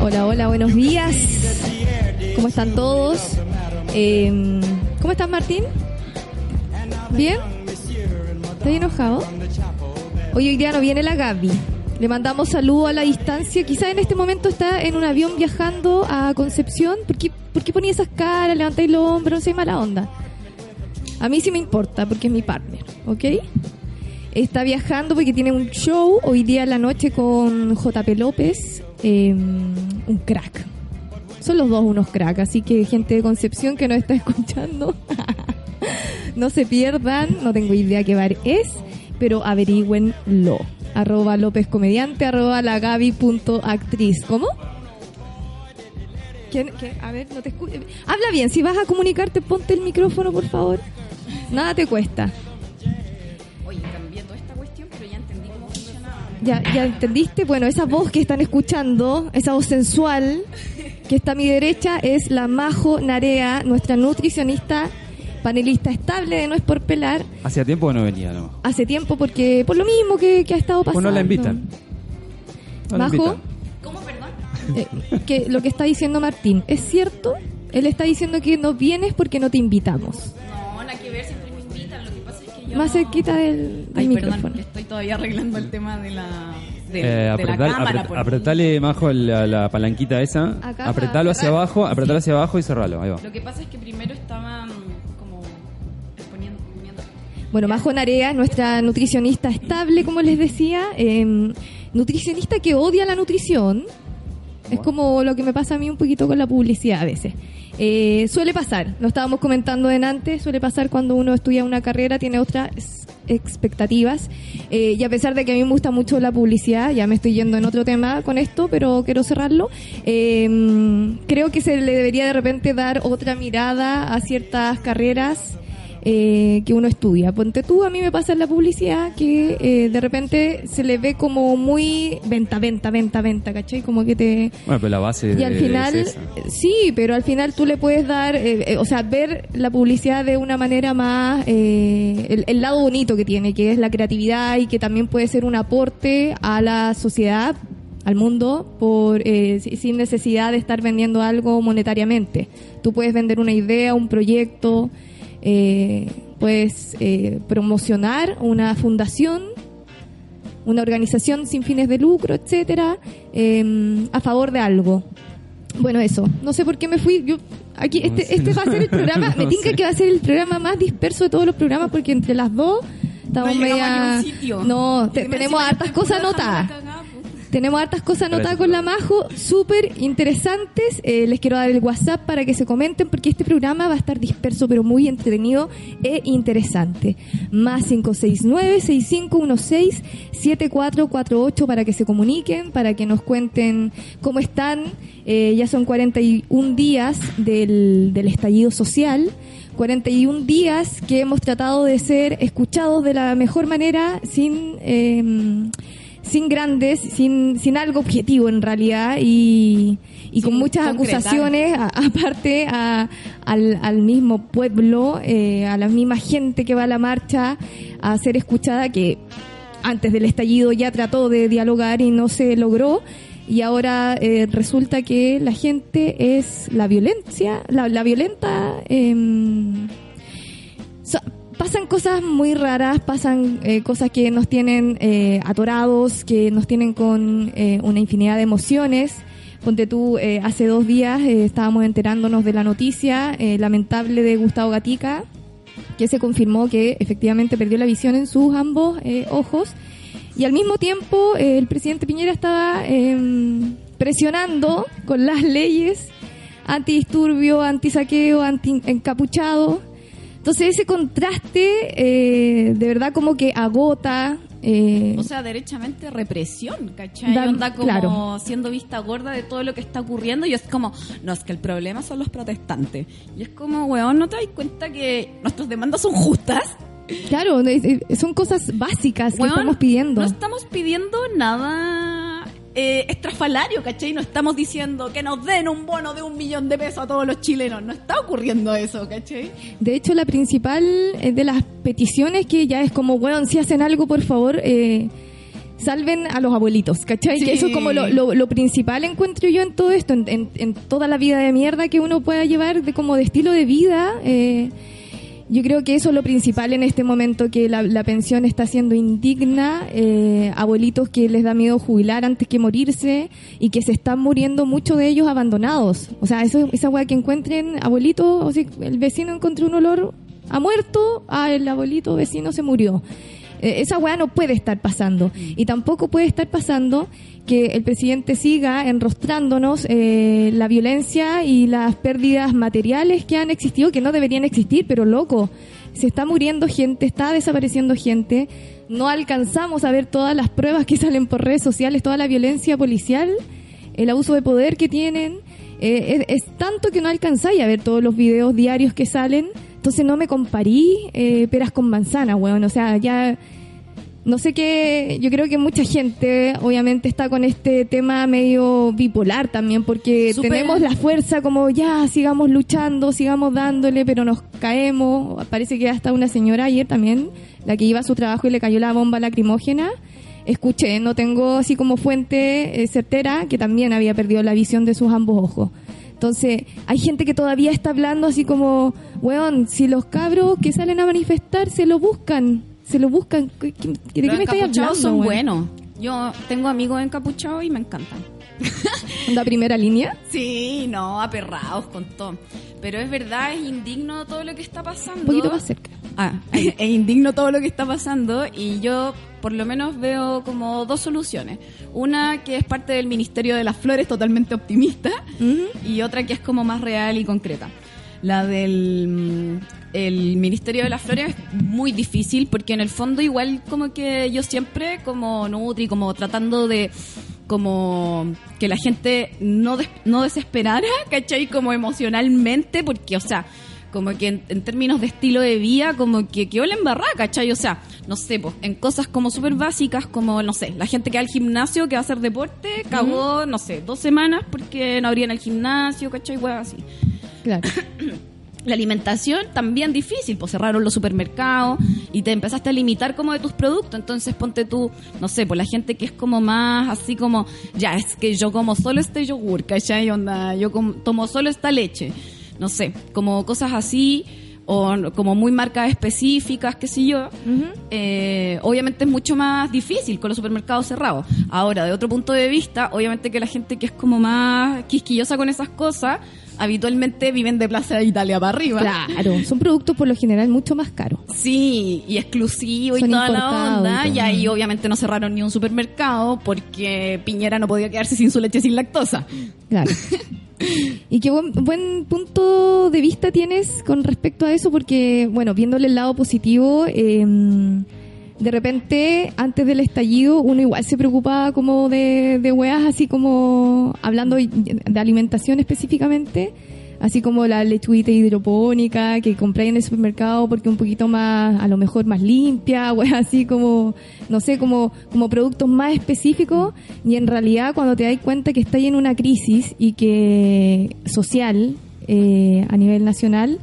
Hola, hola, buenos días. ¿Cómo están todos? Eh, ¿Cómo estás, Martín? ¿Bien? ¿Estás enojado? Hoy, hoy día no viene la Gaby. Le mandamos saludo a la distancia. Quizá en este momento está en un avión viajando a Concepción. ¿Por qué, por qué ponía esas caras? Levantáis los hombros, no sé, mala onda. A mí sí me importa porque es mi partner, ¿ok? Está viajando porque tiene un show hoy día en la noche con JP López, eh, un crack. Son los dos unos crack, así que gente de Concepción que nos está escuchando, no se pierdan, no tengo idea qué bar es, pero averigüenlo. Arroba López Comediante, arroba la punto actriz. ¿Cómo? ¿Quién? A ver, no te escucho. Habla bien, si vas a comunicarte, ponte el micrófono, por favor. Nada te cuesta. ¿Ya, ¿Ya entendiste? Bueno, esa voz que están escuchando, esa voz sensual que está a mi derecha es la Majo Narea, nuestra nutricionista, panelista estable de No es por pelar. Hacía tiempo que no venía, ¿no? Hace tiempo porque, por lo mismo que, que ha estado pasando. Pues no la invitan. No la Majo, invitan. ¿Cómo, perdón? eh, que lo que está diciendo Martín, ¿es cierto? Él está diciendo que no vienes porque no te invitamos. No, nada que ver, siempre Más no- cerquita del, del Ay, micrófono. perdón, estoy todavía arreglando el tema de la. De, Eh, de la cámara. apret- apretale, Majo, la, la palanquita esa. Acá, apretalo hacia cerrar. abajo, apretalo hacia abajo y cerralo. Ahí va. Lo que pasa es que primero estaban como exponiendo. poniendo- Bueno, Majo Narea, nuestra nutricionista estable, como les decía, eh, nutricionista que odia la nutrición. Es como lo que me pasa a mí un poquito con la publicidad a veces. Eh, suele pasar, lo estábamos comentando en antes, suele pasar cuando uno estudia una carrera, tiene otras expectativas. Eh, y a pesar de que a mí me gusta mucho la publicidad, ya me estoy yendo en otro tema con esto, pero quiero cerrarlo, eh, creo que se le debería de repente dar otra mirada a ciertas carreras eh, que uno estudia. Ponte tú, a mí me pasa en la publicidad que eh, de repente se le ve como muy venta, venta, venta, venta, ¿cachai? Como que te... Bueno, pero la base Y al es final, esa. sí, pero al final tú le puedes dar, eh, eh, o sea, ver la publicidad de una manera más, eh, el, el lado bonito que tiene, que es la creatividad y que también puede ser un aporte a la sociedad, al mundo, por eh, si- sin necesidad de estar vendiendo algo monetariamente. Tú puedes vender una idea, un proyecto, eh, puedes eh, promocionar una fundación una organización sin fines de lucro, etcétera, eh, a favor de algo. Bueno, eso. No sé por qué me fui. Yo aquí No este sé. este va a ser el programa. me tinca sé. que va a ser el programa más disperso de todos los programas porque entre las dos estamos No llegamos media. a ningún sitio. No, te- tenemos hartas cosas anotadas. Tenemos hartas cosas anotadas con la. Majo, súper interesantes. Eh, les quiero dar el WhatsApp para que se comenten porque este programa va a estar disperso pero muy entretenido e interesante. Más 569-6516-7448 para que se comuniquen, para que nos cuenten cómo están. Eh, ya son 41 días del, del estallido social. 41 días que hemos tratado de ser escuchados de la mejor manera sin... eh, sin grandes, sin, sin algo objetivo en realidad y, y con muchas concretar. acusaciones aparte a- al, al mismo pueblo, eh, a la misma gente que va a la marcha a ser escuchada que antes del estallido ya trató de dialogar y no se logró y ahora eh, resulta que la gente es la violencia, la, la violenta. So- pasan cosas muy raras, pasan eh, cosas que nos tienen eh, atorados, que nos tienen con eh, una infinidad de emociones. Ponte tú, eh, hace dos días estábamos enterándonos de la noticia lamentable de Gustavo Gatica, que se confirmó que efectivamente perdió la visión en sus ambos ojos. Y al mismo tiempo, el presidente Piñera estaba em, presionando con las leyes antidisturbio, antisaqueo, anti-encapuchado. Entonces ese contraste eh, de verdad como que agota. eh, O sea, derechamente represión, ¿cachai? Da- Onda como claro. siendo vista gorda de todo lo que está ocurriendo y es como, no, es que el problema son los protestantes. Y es como, weón, ¿no te das cuenta que nuestras demandas son justas? claro, son cosas básicas que Weón, estamos pidiendo. No estamos pidiendo nada eh, estrafalario, ¿cachai? No estamos diciendo que nos den un bono de un millón de pesos a todos los chilenos. No está ocurriendo eso, ¿cachai? De hecho, la principal eh, de las peticiones que ya es como, weón, si hacen algo, por favor, eh, salven a los abuelitos, ¿cachai? Sí. Que eso es como lo, lo- lo principal encuentro yo en todo esto, en, en- en toda la vida de mierda que uno pueda llevar de como de estilo de vida. eh, yo creo que eso es lo principal en este momento, que la, la pensión está siendo indigna, eh, abuelitos que les da miedo jubilar antes que morirse y que se están muriendo muchos de ellos abandonados. O sea, eso, esa weá que encuentren abuelitos, o sea, el vecino encontró un olor a muerto, ah, el abuelito vecino se murió. Eh, esa weá no puede estar pasando. Y tampoco puede estar pasando que el presidente siga enrostrándonos eh, la violencia y las pérdidas materiales que han existido, que no deberían existir, pero loco, se está muriendo gente, está desapareciendo gente, no alcanzamos a ver todas las pruebas que salen por redes sociales, toda la violencia policial, el abuso de poder que tienen. eh, es, es tanto que no alcanzáis a ver todos los videos diarios que salen. Entonces no me comparí eh, peras con manzana, weón. O sea, ya no sé qué, yo creo que mucha gente obviamente está con este tema medio bipolar también, porque tenemos la fuerza como ya, sigamos luchando, sigamos dándole, pero nos caemos. Parece que hasta una señora ayer también, la que iba a su trabajo y le cayó la bomba lacrimógena. Escuché, no tengo así como fuente eh, certera, que también había perdido la visión de sus ambos ojos. Entonces, hay gente que todavía está hablando así como, weón, si los cabros que salen a manifestar se lo buscan, se lo buscan, ¿qué- qué- ¿de qué Los me estáis hablando? son weón? buenos. Yo tengo amigos encapuchados y me encantan. ¿Onda primera línea? Sí, no, aperrados con todo. Pero es verdad, es indigno todo lo que está pasando. Un poquito más cerca. Ah, es indigno todo lo que está pasando y yo por lo menos veo como dos soluciones. Una que es parte del Ministerio de las Flores, totalmente optimista, y otra que es como más real y concreta. La del mm, el Ministerio de las Flores es muy difícil porque en el fondo igual como que yo siempre como Nutri, como tratando de como que la gente no, des- no desesperara, ¿cachai? Como emocionalmente, porque, o sea, como que en, en términos de estilo de vida, como que quedó la embarrada, ¿cachai? O sea, no sé, pues, en cosas como súper básicas, como, no sé, la gente que va al gimnasio, que va a hacer deporte, cagó, no sé, dos semanas porque no abrían el gimnasio, ¿cachai? Hueá así. Claro. La alimentación también difícil, pues cerraron los supermercados y te empezaste a limitar como de tus productos. Entonces ponte tú, no sé, pues la gente que es como más así como, ya, es que yo como solo este yogur, ¿cachai? Onda, yo com- tomo solo esta leche. No sé, como cosas así o como muy marcas específicas, qué sé yo. Eh, obviamente es mucho más difícil con los supermercados cerrados. Ahora, de otro punto de vista, obviamente que la gente que es como más quisquillosa con esas cosas, habitualmente viven de Plaza de Italia para arriba. Claro, son productos por lo general mucho más caros. Sí, y exclusivo y toda la onda. y ahí obviamente no cerraron ni un supermercado porque Piñera no podía quedarse sin su leche sin lactosa. Claro. Y qué buen, buen punto de vista tienes con respecto a eso, porque, bueno, viéndole el lado positivo, eh, de repente, antes del estallido, uno igual se preocupaba como de, de weas, así como hablando de alimentación específicamente, así como la lechuita hidropónica que compré en el supermercado porque un poquito más, a lo mejor más limpia, weas así como, no sé, como, como productos más específicos. Y en realidad cuando te das cuenta que está en una crisis y que social eh, a nivel nacional,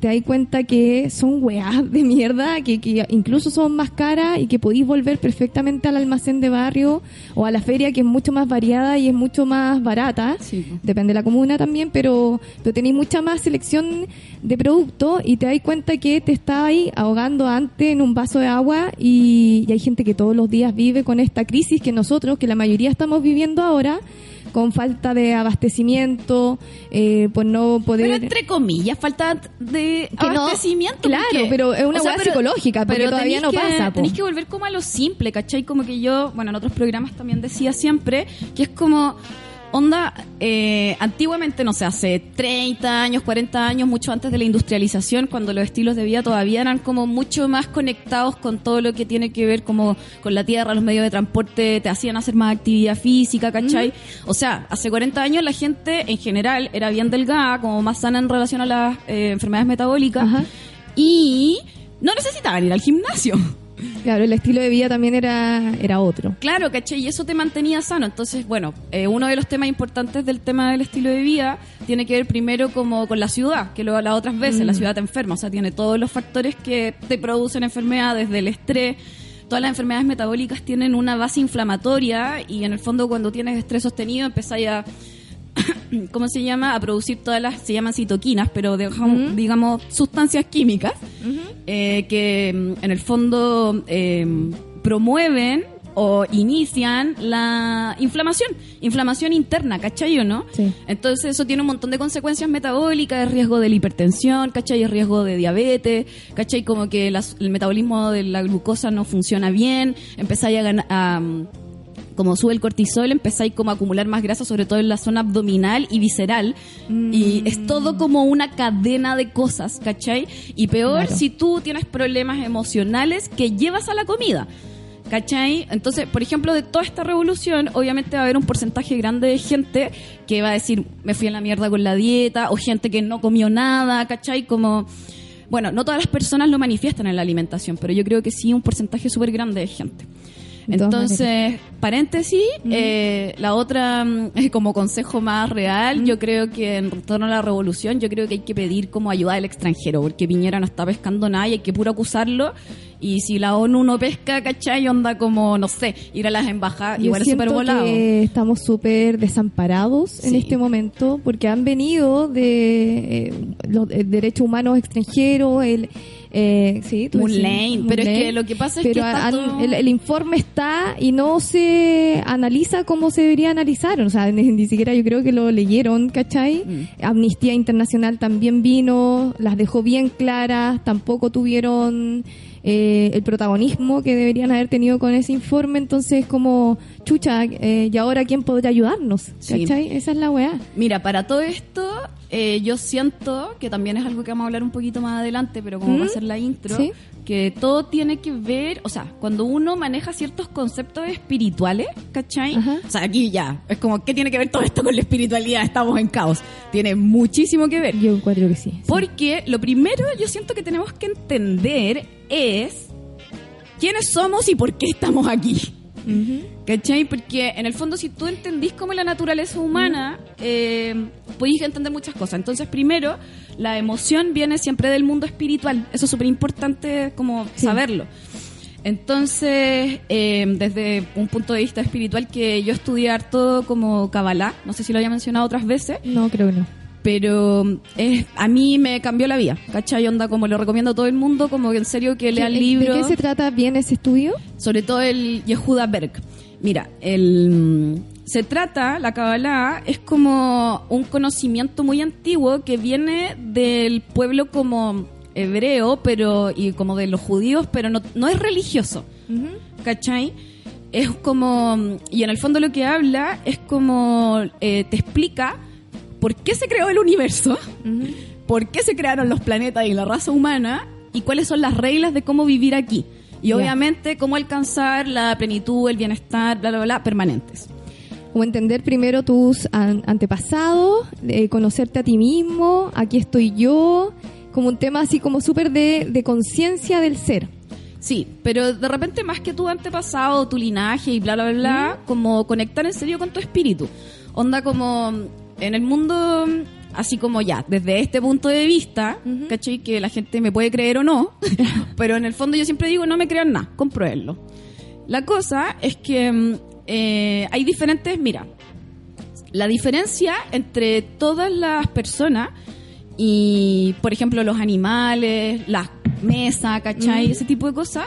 te das cuenta que son weas de mierda, que, que incluso son más caras y que podéis volver perfectamente al almacén de barrio o a la feria que es mucho más variada y es mucho más barata. Sí. Depende de la comuna también, pero, pero tenéis mucha más selección de productos y te das cuenta que te está ahí ahogando antes en un vaso de agua y, y hay gente que todos los días vive con esta crisis que nosotros, que la mayoría estamos viviendo ahora, con falta de abastecimiento, eh, por no poder... Pero entre comillas, falta de Que no, abastecimiento. claro, porque- pero es una o sea, pero- psicológica, porque pero todavía no que- pasa. Tenéis que volver como a lo simple, ¿cachai? Como que yo, bueno, en otros programas también decía siempre que es como, onda, eh, antiguamente, no sé, hace 30 años, 40 años, mucho antes de la industrialización, cuando los estilos de vida todavía eran como mucho más conectados con todo lo que tiene que ver como con la tierra, los medios de transporte, te hacían hacer más actividad física, ¿cachai? O sea, hace 40 años la gente en general era bien delgada, como más sana en relación a las eh, enfermedades metabólicas Ajá. y no necesitaban ir al gimnasio. Claro, el estilo de vida también era, era otro. Claro, ¿cachai? Y eso te mantenía sano. Entonces, bueno, eh, uno de los temas importantes del tema del estilo de vida tiene que ver primero como con la ciudad, que lo he hablado otras veces, la ciudad te enferma, o sea, tiene todos los factores que te producen enfermedad, desde el estrés, todas las enfermedades metabólicas tienen una base inflamatoria y en el fondo cuando tienes estrés sostenido empezáis a ¿cómo se llama? A producir todas las, se llaman citoquinas, pero dejamos, digamos, sustancias químicas eh, que mm, en el fondo eh, promueven o inician la inflamación, inflamación interna, ¿cachai o no? Sí. Entonces eso tiene un montón de consecuencias metabólicas, de riesgo de la hipertensión, ¿cachai? El riesgo de diabetes, ¿cachai? Como que las- el metabolismo de la glucosa no funciona bien, empezáis a ganar... mm, como sube el cortisol, empezáis como a acumular más grasa, sobre todo en la zona abdominal y visceral. Y es todo como una cadena de cosas, ¿cachai? Y peor Claro. si tú tienes problemas emocionales que llevas a la comida. ¿Cachai? Entonces, por ejemplo, de toda esta revolución, obviamente va a haber un porcentaje grande de gente que va a decir, me fui a la mierda con la dieta, o gente que no comió nada, ¿cachai? Como, bueno, no todas las personas lo manifiestan en la alimentación, pero yo creo que sí un porcentaje súper grande de gente. Entonces, paréntesis, eh, la otra, mm, como consejo más real, yo creo que en torno a la revolución, yo creo que hay que pedir como ayuda del extranjero, porque Piñera no está pescando nada y hay que puro acusarlo. Y si la ONU no pesca, ¿cachai? Onda como, no sé, ir a las embajadas, Yo igual es súper volado. que estamos súper desamparados en este momento porque han venido de eh, los eh, derechos humanos extranjeros, el eh, sí, tú pero es que lo que pasa es Pero que todo- el, el informe está y no se analiza como se debería analizar, o sea, ni, ni siquiera yo creo que lo leyeron, ¿cachai? Mm. Amnistía Internacional también vino, las dejó bien claras, tampoco tuvieron eh, el protagonismo que deberían haber tenido con ese informe, entonces como, chucha, eh, ¿y ahora quién podría ayudarnos? Sí. ¿Cachai? Esa es la weá. Mira, para todo esto, eh, yo siento que también es algo que vamos a hablar un poquito más adelante, pero como ¿Mm? La intro, Sí. que todo tiene que ver, o sea, cuando uno maneja ciertos conceptos espirituales, ¿cachai? Ajá. O sea, aquí ya, es como, ¿qué tiene que ver todo esto con la espiritualidad? Estamos en caos. Tiene muchísimo que ver. Yo encuentro que sí. sí. Porque lo primero yo siento que tenemos que entender es quiénes somos y por qué estamos aquí. Ujú. ¿Cachai? Porque en el fondo si tú entendís cómo es la naturaleza humana, eh, podéis entender muchas cosas. Entonces, primero, la emoción viene siempre del mundo espiritual. Eso es súper importante como Sí. saberlo. Entonces, eh, desde un punto de vista espiritual que yo estudié harto como Kabbalah, no sé si lo había mencionado otras veces, No, creo que no. Pero es, a mí me cambió la vida, ¿cachai? Onda, como lo recomiendo a todo el mundo, como que en serio que lean ¿De- libros ¿De qué se trata bien ese estudio? sobre todo el Yehuda Berg. Mira, el, se trata, la Kabbalah es como un conocimiento muy antiguo que viene del pueblo como hebreo, pero y como de los judíos, pero no, no es religioso, ¿cachai? Es como, y en el fondo lo que habla es como, eh, te explica por qué se creó el universo, por qué se crearon los planetas y la raza humana y cuáles son las reglas de cómo vivir aquí. Y obviamente cómo alcanzar la plenitud, el bienestar, bla, bla, bla, permanentes. Como entender primero tus an- antepasados, eh, conocerte a ti mismo, aquí estoy yo, como un tema así como súper de, de conciencia del ser. Sí, pero de repente más que tu antepasado, tu linaje y bla, bla, bla, como conectar en serio con tu espíritu. Onda como en el mundo, así como ya, desde este punto de vista, ¿cachai? Que la gente me puede creer o no, pero en el fondo yo siempre digo, no me crean nada, compruébenlo. La cosa es que mm, eh, hay diferentes, mira, la diferencia entre todas las personas y, por ejemplo, los animales, las mesas, ¿cachai? Ese tipo de cosas,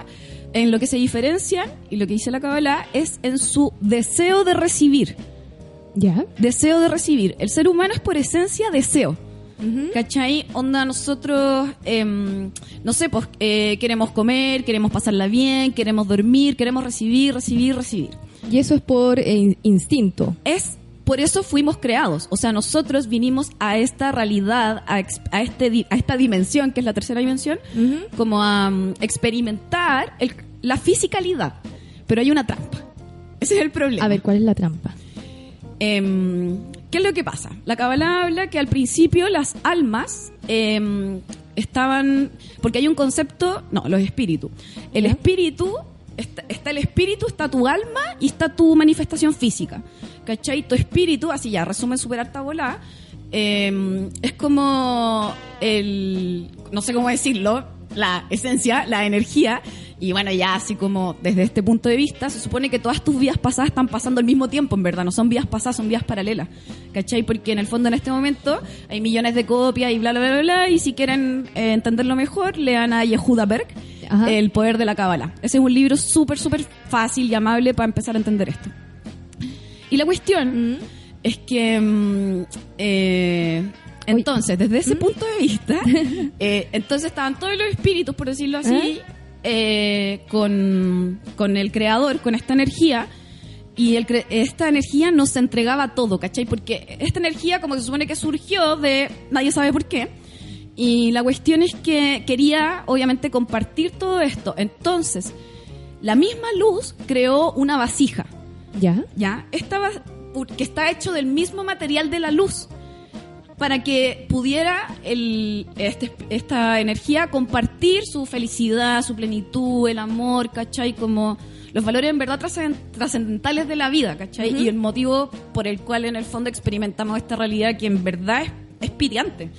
en lo que se diferencian, y lo que dice la Kabbalah, es en su deseo de recibir. ¿Ya? Deseo de recibir. El ser humano es por esencia deseo. ¿Cachai? Onda, nosotros, em, no sé, pues eh, queremos comer, queremos pasarla bien, queremos dormir, queremos recibir, recibir, recibir. Y eso es por eh, in- instinto. es por eso fuimos creados. O sea, nosotros vinimos a esta realidad, a, este, a esta dimensión, que es la tercera dimensión, como a mm, experimentar el- la fisicalidad. Pero hay una trampa. Ese es el problema. A ver, ¿cuál es la trampa? Em, ¿Qué es lo que pasa? La Kabbalah habla que al principio las almas em, estaban, porque hay un concepto, no, los espíritus. El espíritu, está, está el espíritu, está tu alma y está tu manifestación física. ¿Cachai? Tu espíritu, así ya, resumen super alta volada, eh, es como el, no sé cómo decirlo, la esencia, la energía. Y bueno, ya así como desde este punto de vista, se supone que todas tus vidas pasadas están pasando al mismo tiempo, en verdad. No son vidas pasadas, son vidas paralelas. ¿Cachai? Porque en el fondo en este momento hay millones de copias y bla, bla, bla, bla. Y si quieren eh, entenderlo mejor, lean a Yehuda Berg, Ajá. El poder de la cábala. Ese es un libro súper, súper fácil y amable para empezar a entender esto. Y la cuestión es que, mm, eh, entonces, desde ese punto de vista, eh, entonces estaban todos los espíritus, por decirlo así, eh, con, con el creador, con esta energía. Y el cre- esta energía nos entregaba todo, ¿cachai? Porque esta energía como se supone que surgió de nadie sabe por qué. Y la cuestión es que quería, obviamente, compartir todo esto. Entonces, la misma luz creó una vasija. ¿Ya? ¿ya? Esta va- que está hecho del mismo material de la luz para que pudiera el, este- esta energía compartir su felicidad, su plenitud, el amor, ¿cachai? Como los valores en verdad trascend- trascendentales de la vida, ¿cachai? Y el motivo por el cual en el fondo experimentamos esta realidad que en verdad es, es piriante.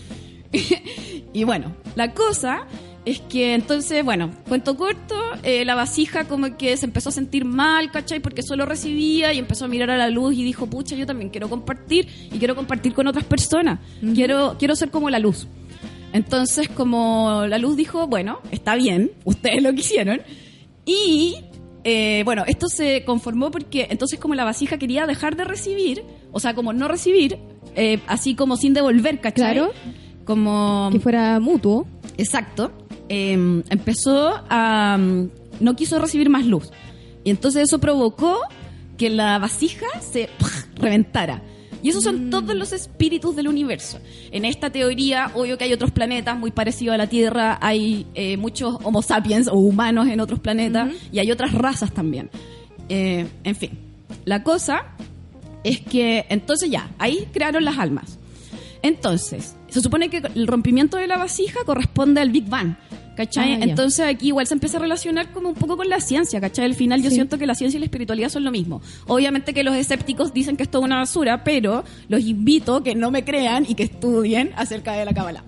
y bueno, la cosa es que entonces, bueno, cuento corto, eh, la vasija como que se empezó a sentir mal, ¿cachai? Porque solo recibía y empezó a mirar a la luz y dijo, pucha, yo también quiero compartir y quiero compartir con otras personas. Quiero, quiero ser como la luz. Entonces, como la luz dijo, bueno, está bien, ustedes lo quisieron. Y, eh, bueno, esto se conformó porque entonces como la vasija quería dejar de recibir, o sea, como no recibir, eh, así como sin devolver, ¿cachai? Claro. Como... Que fuera mutuo. Exacto. Eh, empezó a... mm, no quiso recibir más luz. Y entonces eso provocó que la vasija se reventara. Y esos son todos los espíritus del universo. En esta teoría, obvio que hay otros planetas muy parecidos a la Tierra, hay eh, muchos Homo sapiens o humanos en otros planetas y hay otras razas también. Eh, en fin, la cosa es que entonces ya, ahí crearon las almas. Entonces, se supone que el rompimiento de la vasija corresponde al Big Bang. ¿Cachai? Ah. Entonces aquí igual se empieza a relacionar como un poco con la ciencia, ¿cachai? Al final yo Sí. siento que la ciencia y la espiritualidad son lo mismo. Obviamente que los escépticos dicen que esto es una basura, pero los invito que no me crean y que estudien acerca de la Kabbalah.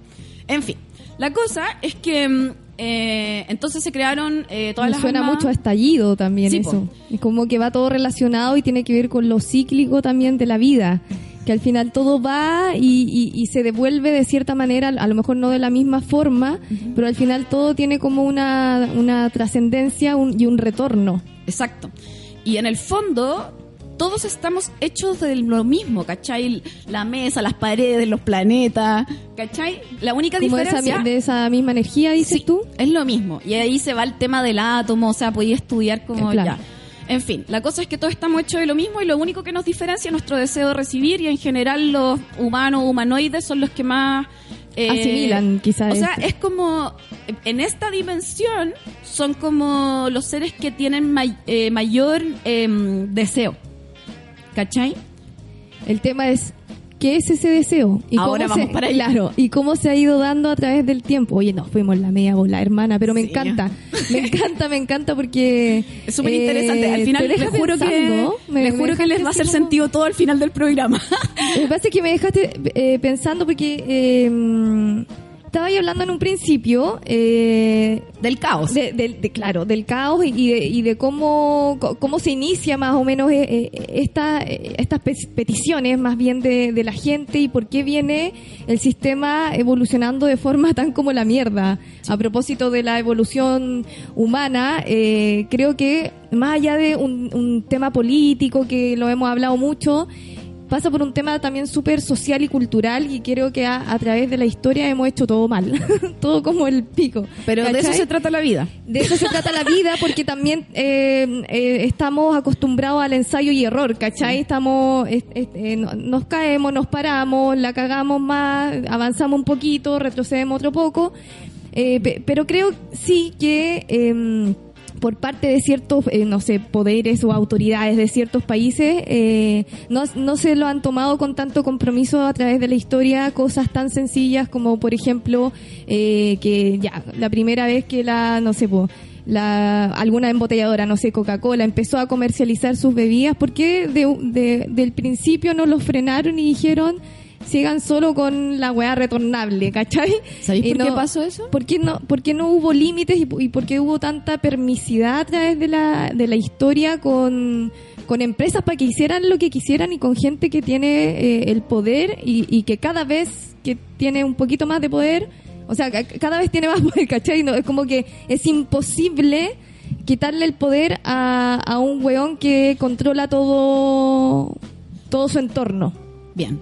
En fin, la cosa es que mm, eh, entonces se crearon eh, todas Me las suena mucho a estallido también Sí, eso. po. Y como que va todo relacionado y tiene que ver con lo cíclico también de la vida. Que al final todo va y, y- y se devuelve de cierta manera, a lo mejor no de la misma forma, pero al final todo tiene como una, una trascendencia un- y un retorno. Exacto. Y en el fondo, todos estamos hechos de lo mismo, ¿cachai? La mesa, las paredes, los planetas, ¿cachai? La única Como de esa, diferencia... de esa misma energía, dices Sí, tú. es lo mismo. Y ahí se va el tema del átomo, o sea, podía estudiar como claro. ya. En fin, la cosa es que todos estamos hechos de lo mismo y lo único que nos diferencia es nuestro deseo de recibir y en general los humanos humanoides son los que más... eh, Asimilan, quizás, O sea, es como... En esta dimensión son como los seres que tienen may- eh, mayor em, deseo. ¿Cachai? El tema es qué es ese deseo y Ahora cómo vamos se, para allá. claro y cómo se ha ido dando a través del tiempo. Oye, nos fuimos la media bola, hermana, pero me Sí. encanta, me encanta, me encanta porque Es súper interesante. eh, Al final te les deja juro, que, pensando, me- les me juro que les va a hacer como- sentido todo al final del programa. Lo que pasa es que me dejaste eh, pensando porque eh, estaba ahí hablando en un principio eh, del caos. de, del- de- claro, del caos y y de, y de cómo, cómo se inicia más o menos eh, eh, esta, eh, estas pe- peticiones más bien de, de la gente y por qué viene el sistema evolucionando de forma tan como la mierda. A propósito de la evolución humana, eh, creo que más allá de un, un tema político que lo hemos hablado mucho, pasa por un tema también súper social y cultural y creo que a, a través de la historia hemos hecho todo mal, todo como el pico. Pero de eso se trata la vida. De eso se trata la vida, porque también eh, eh, estamos acostumbrados al ensayo y error, ¿cachai? Estamos, es- es- eh, no- nos caemos, nos paramos, la cagamos más, avanzamos un poquito, retrocedemos otro poco, eh, pe- pero creo sí que... por parte de ciertos, eh, no sé, poderes o autoridades de ciertos países, eh, no, no se lo han tomado con tanto compromiso a través de la historia cosas tan sencillas como, por ejemplo, eh, que ya, la primera vez que la, no sé, po, la, alguna embotelladora, no sé, Coca-Cola, empezó a comercializar sus bebidas, ¿por qué de, de- del principio no los frenaron y dijeron sigan solo con la weá retornable, ¿cachai? ¿Sabéis Y por qué pasó eso? ¿Por qué no, por qué no hubo límites y, y por qué hubo tanta permisidad a través de la, de la historia con, con empresas para que hicieran lo que quisieran y con gente que tiene eh, el poder y, y que cada vez que tiene un poquito más de poder, o sea, ca- cada vez tiene más poder, ¿cachai? No, es como que es imposible quitarle el poder a, a un weón que controla todo, todo su entorno. Bien.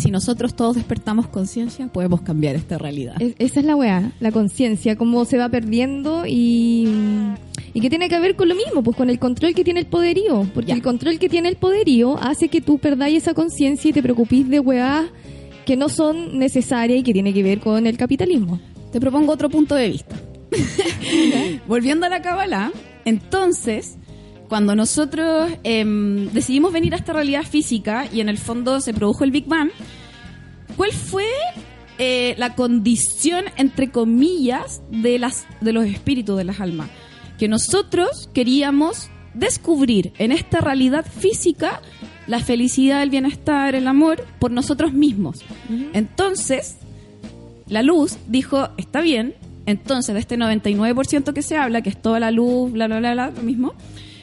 Si nosotros todos despertamos conciencia, podemos cambiar esta realidad. Es- esa es la weá, la conciencia, cómo se va perdiendo y, y que tiene que ver con lo mismo, pues con el control que tiene el poderío. Porque Ya. el control que tiene el poderío hace que tú perdáis esa conciencia y te preocupís de weá que no son necesarias y que tiene que ver con el capitalismo. Te propongo otro punto de vista. Volviendo a la Kabbalah, entonces, cuando nosotros em, decidimos venir a esta realidad física y en el fondo se produjo el Big Bang, ¿cuál fue eh, la condición, entre comillas, de, las, de los espíritus, de las almas? Que nosotros queríamos descubrir en esta realidad física la felicidad, el bienestar, el amor por nosotros mismos. Entonces, la luz dijo, está bien, entonces de este 99% que se habla, que es toda la luz, bla, bla, bla, bla, lo mismo,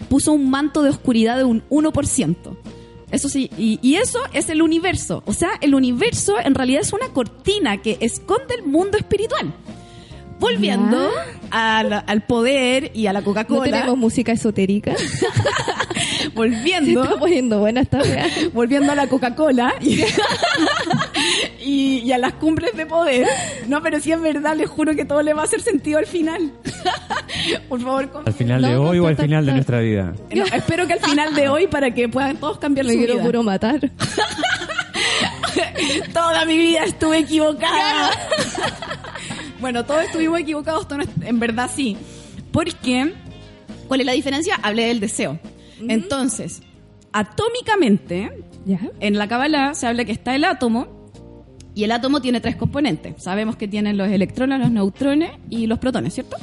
puso un manto de oscuridad de un 1%. Eso sí, y, y eso es el universo. O sea, el universo en realidad es una cortina que esconde el mundo espiritual. Volviendo al poder y a la No Coca-Cola, tenemos música esotérica. Se volviendo, está poniendo buena esta volviendo a la Coca-Cola y, a las cumbres de poder. No, pero si es verdad, les juro que todo le va a hacer sentido al final. Por favor, con- Al final de no, hoy o al final de nuestra vida. No, espero que al final de hoy para que puedan todos cambiar Me su quiero vida. puro matar. Toda mi vida estuve equivocada. bueno, todos estuvimos equivocados, todos en verdad sí. Porque, ¿cuál es la diferencia? Hablé del deseo. Entonces, atómicamente, ¿Ya? en la Kabbalah se habla que está el átomo y el átomo tiene tres componentes. Sabemos que tienen los electrones, los neutrones y los protones, ¿cierto?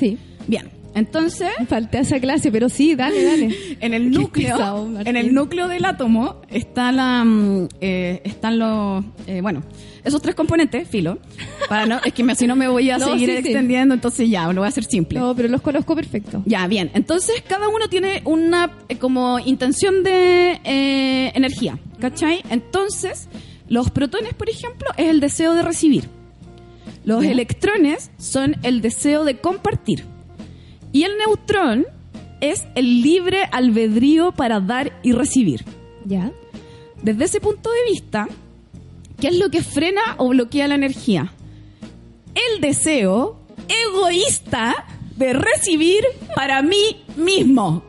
Sí. Bien, entonces Falté a esa clase, pero sí, dale, dale. en el núcleo pesado, en el núcleo del átomo está la mm, eh, están los eh, bueno esos tres componentes filo para no es que me- si no me voy a No, seguir sí, sí. extendiendo entonces ya lo voy a hacer simple No, pero los conozco perfecto. ya bien entonces cada uno tiene una eh, como intención de eh, energía ¿cachai? entonces los protones por ejemplo es el deseo de recibir los electrones son el deseo de compartir y el neutrón es el libre albedrío para dar y recibir. ¿Ya? Desde ese punto de vista, ¿qué es lo que frena o bloquea la energía? El deseo egoísta de recibir para mí mismo.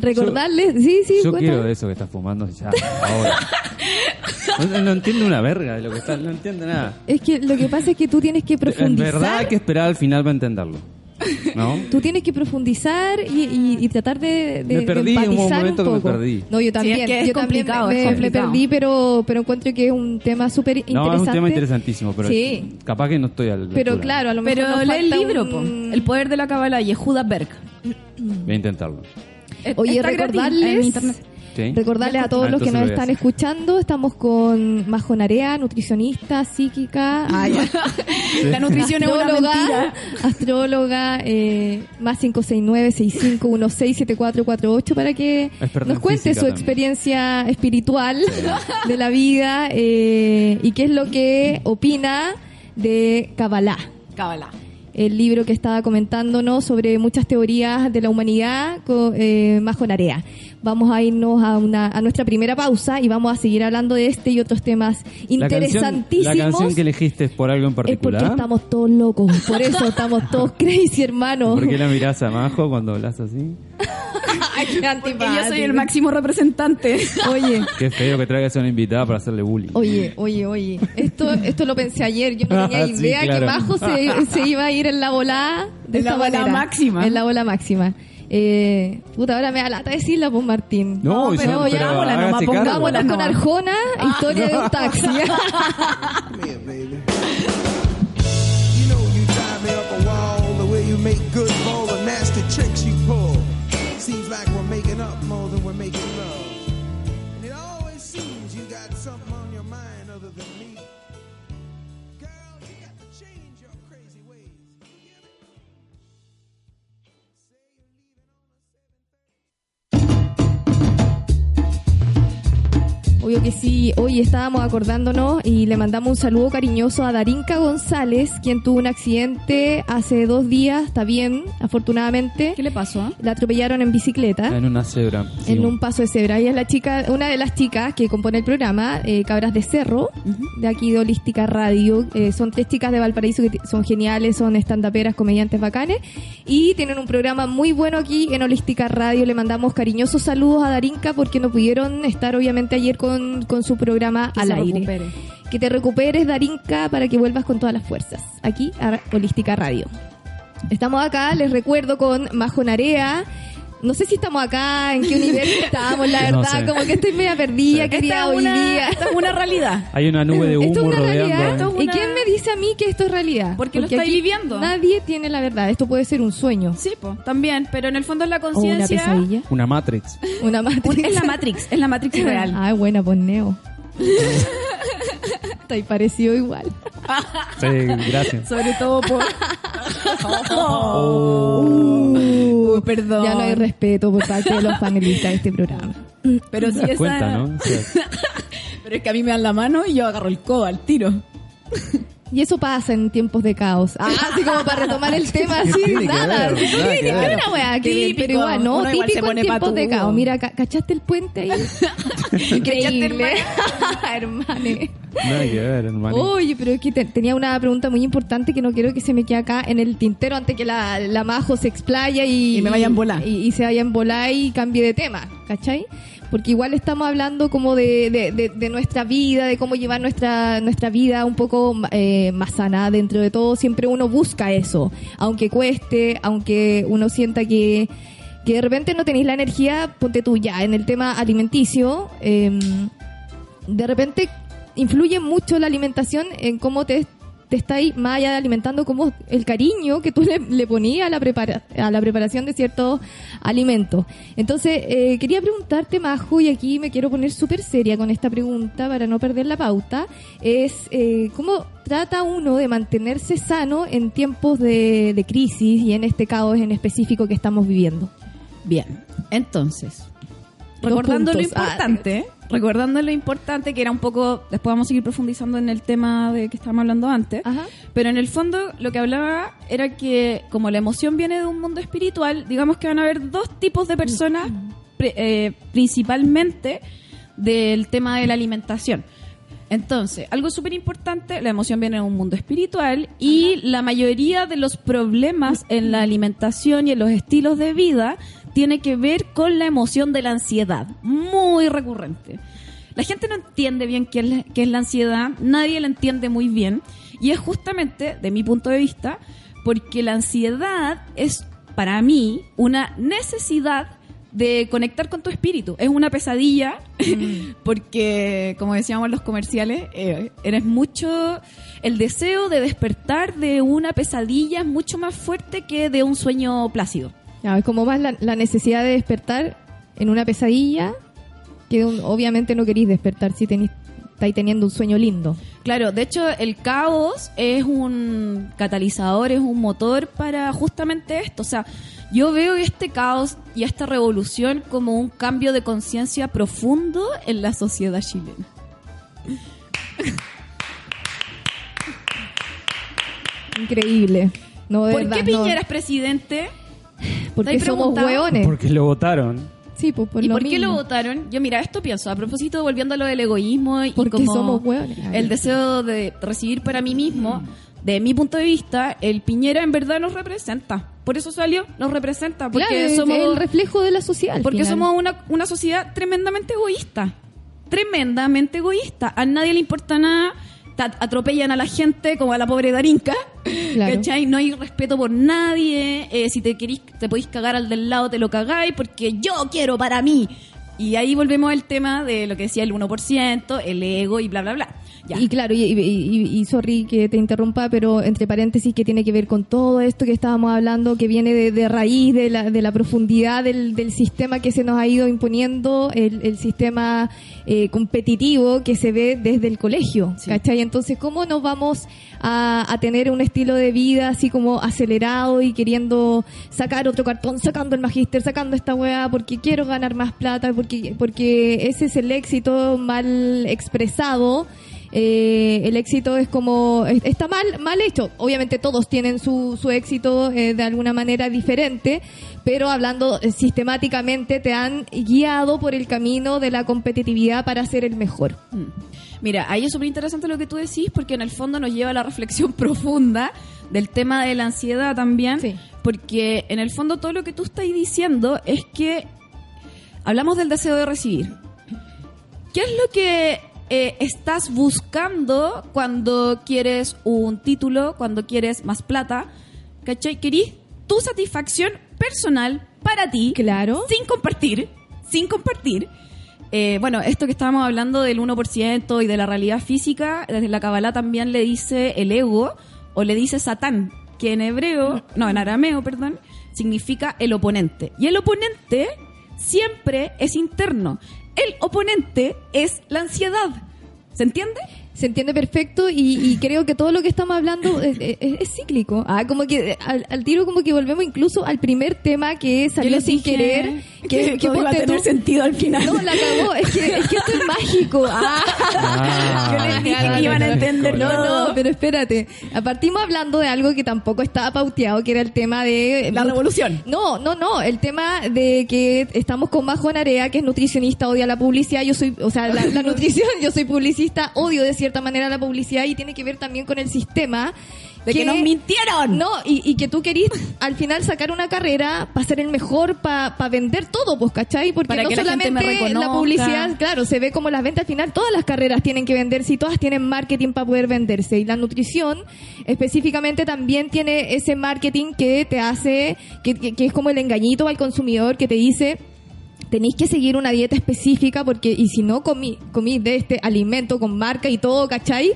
Recordarles, sí, sí, Yo cuéntame. quiero de eso que estás fumando ya, ahora. No, no entiendo una verga de lo que estás, no entiendo nada. Es que lo que pasa es que tú tienes que En profundizar. verdad hay que esperar al final para entenderlo. ¿No? Tú tienes que profundizar y, y- y tratar de, de, Me perdí, de un momento que me poco. perdí. No, yo también. es que es yo también complicado, me, es me complicado. perdí, pero, pero encuentro que es un tema súper interesante. No, es un tema interesantísimo, pero Sí. capaz que no estoy al Pero claro, a lo mejor Pero nos lee el libro, un- po. El poder de la Kabbalah, Yehuda Berg. Voy a intentarlo. Oye, Está gratis recordarles, en internet. ¿Sí? recordarles a todos Ah, los que nos están escuchando, estamos con Majo Narea, nutricionista, psíquica, Ah, ya. La nutrición es una astróloga, mentira. astróloga, eh, más 569-6516-7448 para que nos en cuente física su también. experiencia espiritual de la vida eh, y qué es lo que opina de Kabbalah Kabbalah. El libro que estaba comentándonos sobre muchas teorías de la humanidad con eh, Majo Narea. Vamos a irnos a, una, a nuestra primera pausa y vamos a seguir hablando de este y otros temas La canción, interesantísimos. la canción que elegiste es por algo en es porque particular. estamos todos locos, por eso estamos todos crazy, hermanos. ¿Por qué la mirás a Majo cuando hablas así? Ay, Porque yo soy el máximo representante. Oye, Qué feo que traigas a una invitada para hacerle bullying. oye, oye, oye. Esto, esto lo pensé ayer. Yo no tenía Sí, idea claro. que Majo se, se iba a ir en la volada de En la esta bola manera. máxima. En la bola máxima. Eh, puta, ahora me da lata decirla, pues Martín. No, pero sí, ya, pero pongámosla nomás, pongámosla con no. Arjona, historia de un taxi. Obvio que sí. Hoy estábamos acordándonos y le mandamos un saludo cariñoso a Darinka González, quien tuvo un accidente hace dos días. Está bien, afortunadamente. ¿Qué le pasó? La atropellaron en bicicleta. En una cebra. Sí. en un paso de cebra. Ella es la chica, una de las chicas que compone el programa, eh, Cabras de Cerro, de aquí de Holística Radio. Eh, son tres chicas de Valparaíso que son geniales, son estandaperas, comediantes bacanes. Y tienen un programa muy bueno aquí en Holística Radio. Le mandamos cariñosos saludos a Darinka porque no pudieron estar obviamente ayer con, con su programa Que al aire. recupere. Que te recuperes, Darinka, para que vuelvas con todas las fuerzas. Aquí a Holística Radio. Estamos acá, les recuerdo, con Majo Narea. No sé si estamos acá, en qué universo estamos, la No verdad, sé. como que estoy media perdida, qué día Esta es, hoy una, día. esta es una realidad. Hay una nube de ¿Esto es humo una rodeando. realidad? Esto es ¿Y quién me dice a mí que esto es realidad? Porque lo estáis aquí viviendo. Nadie tiene la verdad, esto puede ser un sueño. Sí, po, también, pero en el fondo es la O una conciencia. pesadilla. Una Matrix. Una Un- matriz. es la Matrix, es la Matrix real. Ay, buena, pues Neo. Ahí parecido igual. Sí, gracias. Sobre todo por. Uh, perdón. Ya no hay respeto por parte de los panelistas de este programa. Pero das esa- Pero es que a mí me dan la mano y yo agarro el codo al tiro. Y eso pasa en tiempos de caos. Ah, así como para retomar el tema, así, nada. ver? No Nada que ver. una weá que pero igual, no, Uno igual típico en tiempos de caos. Mira, ca- ¿cachaste el puente ahí? Increíble. Hermane. nada que ver, hermano. Oye, pero es que te- tenía una pregunta muy importante que no quiero que se me quede acá en el tintero antes que la, la Majo se explaya y, Y me vaya bola. Y, y se vaya en bola y cambie de tema, ¿cachai? Porque igual estamos hablando como de, de, de- de nuestra vida, de cómo llevar nuestra, nuestra vida un poco eh, más sana dentro de todo. Siempre uno busca eso, aunque cueste, aunque uno sienta que, que de repente no tenéis la energía, ponte tú ya en el tema alimenticio. em, de repente influye mucho la alimentación en cómo te, te estáis más allá de alimentando, como el cariño que tú le, le ponías a la, prepara- a la preparación de ciertos alimentos. Entonces, eh, quería preguntarte, Majo, y aquí me quiero poner súper seria con esta pregunta para no perder la pauta, es eh, cómo trata uno de mantenerse sano en tiempos de, de crisis y en este caos en específico que estamos viviendo. Bien, entonces, recordando lo. Ah, importante, recordando lo importante que era un poco, después vamos a seguir profundizando en el tema de que estábamos hablando antes, Ajá. pero en el fondo lo que hablaba era que como la emoción viene de un mundo espiritual, digamos que van a haber dos tipos de personas, pre- eh, principalmente del tema de la alimentación. Entonces, algo súper importante, la emoción viene de un mundo espiritual y la mayoría de los problemas en la alimentación y en los estilos de vida tiene que ver con la emoción de la ansiedad, muy recurrente. La gente no entiende bien qué es la, qué es la ansiedad, nadie la entiende muy bien y es justamente, de mi punto de vista, porque la ansiedad es para mí una necesidad de conectar con tu espíritu. Es una pesadilla porque, como decíamos en los comerciales, eh, eres mucho... El deseo de despertar de una pesadilla es mucho más fuerte que de un sueño plácido. Es como más la, la necesidad de despertar en una pesadilla que un- obviamente no queréis despertar si tenéis, estáis teniendo un sueño lindo. Claro, de hecho el caos es un catalizador, es un motor para justamente esto. O sea, yo veo este caos y esta revolución como un cambio de conciencia profundo en la sociedad chilena. Increíble. No, de ¿Por verdad, qué no. Piñera es presidente? Porque ¿Te has somos hueones. Porque lo votaron. Sí, pues por ¿Y lo por qué lo mismo. votaron? Yo, mira, esto pienso, a propósito, volviendo a lo del egoísmo y Porque como somos hueones. el deseo de recibir para mí mismo, de mi punto de vista, el Piñera en verdad nos representa. Por eso salió, nos representa, porque Claro, es somos el reflejo de la sociedad. porque final. somos una, una sociedad tremendamente egoísta. Tremendamente egoísta. A nadie le importa nada. Atropellan a la gente como a la pobre Darinka. Claro. ¿Cachai? No hay respeto por nadie. Eh, si te querís, te podéis cagar al del lado, te lo cagáis porque yo quiero para mí. Y ahí volvemos al tema de lo que decía el 1%, el ego y bla, bla, bla. Ya. Y claro, y, y, y- y sorry que te interrumpa, pero entre paréntesis que tiene que ver con todo esto que estábamos hablando, que viene de, de raíz de la, de la profundidad del, del sistema que se nos ha ido imponiendo, el, el sistema eh, competitivo que se ve desde el colegio, Sí. ¿cachai? Entonces, ¿cómo nos vamos a, a tener un estilo de vida así como acelerado y queriendo sacar otro cartón, sacando el magíster, sacando esta weá porque quiero ganar más plata, porque, porque ese es el éxito mal expresado? Eh, el éxito es como es- está mal mal hecho obviamente todos tienen su, su éxito eh, de alguna manera diferente pero hablando eh, sistemáticamente te han guiado por el camino de la competitividad para ser el mejor Mm. Mira, ahí es súper interesante lo que tú decís porque en el fondo nos lleva a la reflexión profunda del tema de la ansiedad también. Sí. Porque en el fondo todo lo que tú estás diciendo es que hablamos del deseo de recibir. ¿Qué es lo que eh, estás buscando cuando quieres un título, cuando quieres más plata? ¿Cachai? Querís tu satisfacción personal para ti Claro. sin compartir, sin compartir. Eh, bueno, esto que estábamos hablando del 1% y de la realidad física, desde la Kabbalah también le dice el ego o le dice Satán, que en hebreo, no, en arameo, perdón, significa el oponente. Y el oponente siempre es interno. El oponente es la ansiedad. ¿Se entiende? Se entiende perfecto y, y creo que todo lo que estamos hablando es, es- es cíclico ah como que al, al tiro como que volvemos incluso al primer tema que salió sin querer que todo iba a tener tú- sentido al final. no la cagó es que es que esto es mágico ah Ah. Yo les dije que iban a entender No, todo. no, pero espérate. Partimos hablando de algo que tampoco estaba pauteado, que era el tema de... La revolución. No, no, no. El tema de que estamos con Majo Narea, que es nutricionista, odia la publicidad. Yo soy, o sea, la, la nutrición, yo soy publicista, odio de cierta manera la publicidad y tiene que ver también con el sistema. De que nos mintieron. No, y, y que tú querís al final sacar una carrera para ser el mejor, para vender todo, pues, ¿cachai? Porque Para no que la solamente la reconozca. publicidad, claro, se ve como las ventas al final, todas las carreras tienen que venderse y todas tienen marketing para poder venderse. Y la nutrición específicamente también tiene ese marketing que te hace, que, que- que es como el engañito al consumidor que te dice, tenéis que seguir una dieta específica porque y si no comí, comí de este alimento con marca y todo, ¿cachai?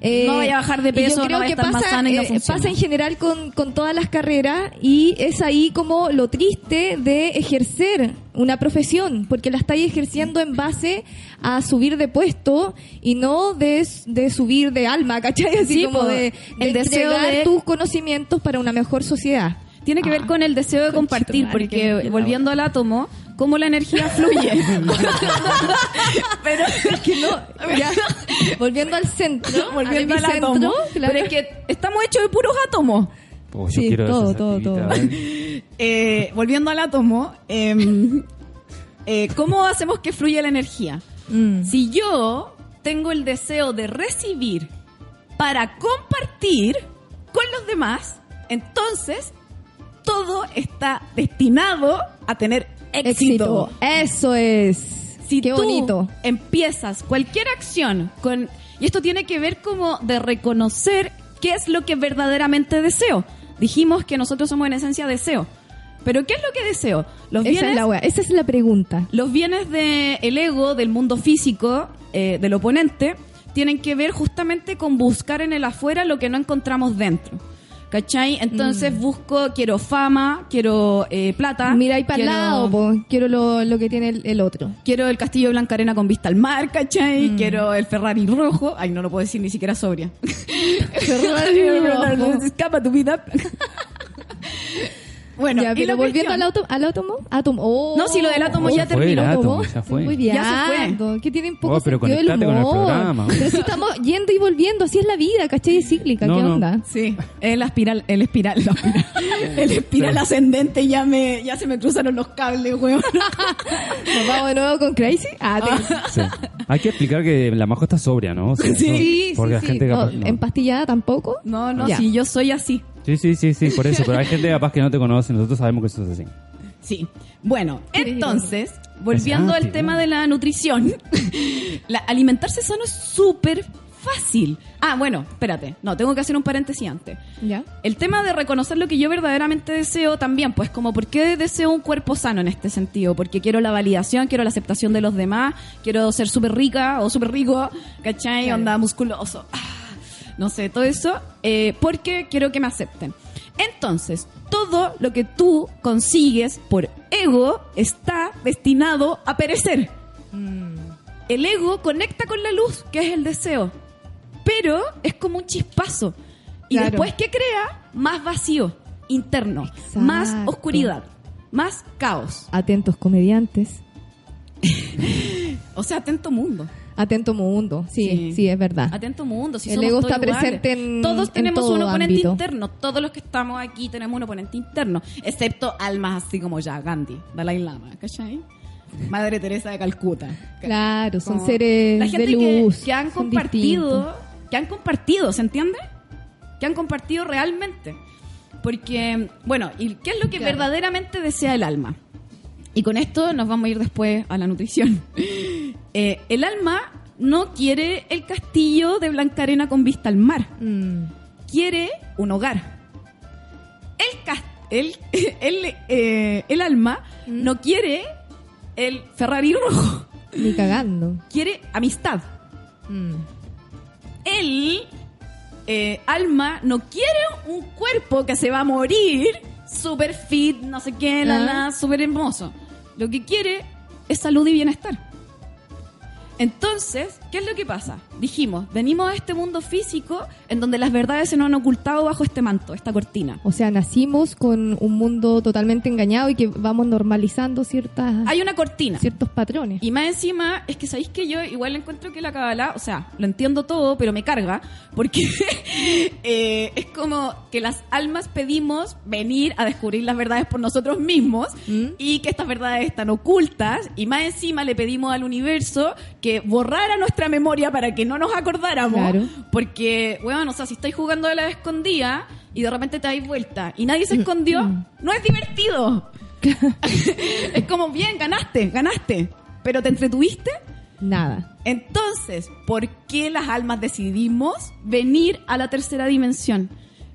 Eh, Mm. No vaya a bajar de y yo peso, no creo que pasa, no eh, pasa en general con, con todas las carreras y es ahí como lo triste de ejercer una profesión, porque la estáis ejerciendo en base a subir de puesto y no de, de subir de alma, ¿cachai? Así Sí, como de, el de deseo de- tus conocimientos para una mejor sociedad. Tiene que ver con el deseo de compartir, porque volviendo al átomo, cómo la energía fluye. pero Es que no, ya, volviendo al centro, volviendo al, epicentro, átomo, claro. pero es que estamos hechos de puros átomos. Oh, yo Sí, quiero todo, todo, todo. ¿eh? Eh, volviendo al átomo, em, eh, ¿cómo hacemos que fluya la energía? Mm. Si yo tengo el deseo de recibir para compartir con los demás, entonces todo está destinado a tener éxito. Eso es. Si Qué tú bonito. empiezas cualquier acción con... Y esto tiene que ver como de reconocer qué es lo que verdaderamente deseo. Dijimos que nosotros somos en esencia deseo. Pero ¿qué es lo que deseo? Los Esa bienes, es la wea, esa es la pregunta. los bienes del ego, del mundo físico, eh, del oponente, tienen que ver justamente con buscar en el afuera lo que no encontramos dentro. ¿Cachai? Entonces Mm. busco, quiero fama, quiero eh, plata. Mira ahí para quiero- lado, po. quiero lo, lo que tiene el, el otro. Quiero el castillo Blanca Arena con vista al mar, ¿cachai? Mm. Quiero el Ferrari rojo. Ay, no lo puedo decir ni siquiera sobria. Ferrari rojo. Escapa tu vida. Bueno, ya, pero volviendo al, auto, al átomo, átomo. Oh, No, si lo del átomo ya Ya fue, terminó. átomo, ya fue. Muy Ya se fue. bien. Que tienen poco Oh, pero sentido del conectate con el humor. programa. Pero si estamos yendo y volviendo, así es la vida, ¿cachai? Es cíclica, No, ¿qué no. onda? Sí, el espiral, el espiral, la espiral, el espiral Sí. ascendente ya me, ya se me cruzaron los cables, weón. Nos vamos de nuevo con Crazy. Ah, te- Sí. Hay que explicar que la majo está sobria, ¿no? O sea, Sí. sí, Porque sí, la gente sí. capaz. No, no. ¿Empastillada tampoco? No, no, Ya. si yo soy así. Sí, sí, sí, sí, por eso. Pero hay gente capaz que no te conoce. Nosotros sabemos que eso es así. Sí. Bueno, ¿Quieres entonces, volviendo al tema de la nutrición, la, alimentarse sano es súper fácil. Ah, bueno, espérate. No, tengo que hacer un paréntesis antes. Ya. El tema de reconocer lo que yo verdaderamente deseo también, pues como por qué deseo un cuerpo sano en este sentido, porque quiero la validación, quiero la aceptación de los demás, quiero ser súper rica o súper rico, ¿cachai? Claro. Onda musculoso, ah, no sé, todo eso, eh, porque quiero que me acepten. Entonces, todo lo que tú consigues por ego está destinado a perecer. El ego conecta con la luz, que es el deseo, pero es como un chispazo. Y Claro. después que crea, más vacío interno, Exacto. más oscuridad, más caos. Atentos comediantes. O sea, atento mundo. Atento mundo. Sí, sí, es verdad. Atento mundo. Si El somos ego todos está iguales. presente en- Todos en tenemos todo un oponente ámbito. interno. Todos los que estamos aquí tenemos un oponente interno. Excepto almas así como ya Gandhi, Dalai Lama, ¿cachai? Madre Teresa de Calcuta. Claro, son seres la gente de que- luz. que, han son compartido, distintos. que han compartido, ¿se entiende? Que han compartido realmente. Porque, bueno, ¿y qué es lo que Claro. verdaderamente desea el alma? Y con esto nos vamos a ir después a la nutrición. Eh, el alma no quiere el castillo de Blancarena con vista al mar. Mm, Quiere un hogar. El, el, el, eh, el alma ¿Mm? no quiere el Ferrari rojo. ni cagando. Quiere amistad. Mm. El eh, alma no quiere un cuerpo que se va a morir, super fit, no sé qué, la, Ah. la, super hermoso. Lo que quiere es salud y bienestar. Entonces, ¿qué es lo que pasa? Dijimos, venimos a este mundo físico en donde las verdades se nos han ocultado bajo este manto, esta cortina. O sea, nacimos con un mundo totalmente engañado y que vamos normalizando ciertas, Hay una cortina. ciertos patrones. Y más encima, es que sabéis que yo igual encuentro que la Kabbalah, o sea, lo entiendo todo, pero me carga, porque eh, es como que las almas pedimos venir a descubrir las verdades por nosotros mismos ¿Mm? y que estas verdades están ocultas, y más encima le pedimos al universo que borrara nuestra memoria para que no nos acordáramos, Claro. porque, bueno, o sea, si estáis jugando a la escondida y de repente te dais vuelta y nadie Mm, se escondió, no es divertido. es como, bien, ganaste, ganaste, pero te entretuviste. Nada. Entonces, ¿por qué las almas decidimos venir a la tercera dimensión?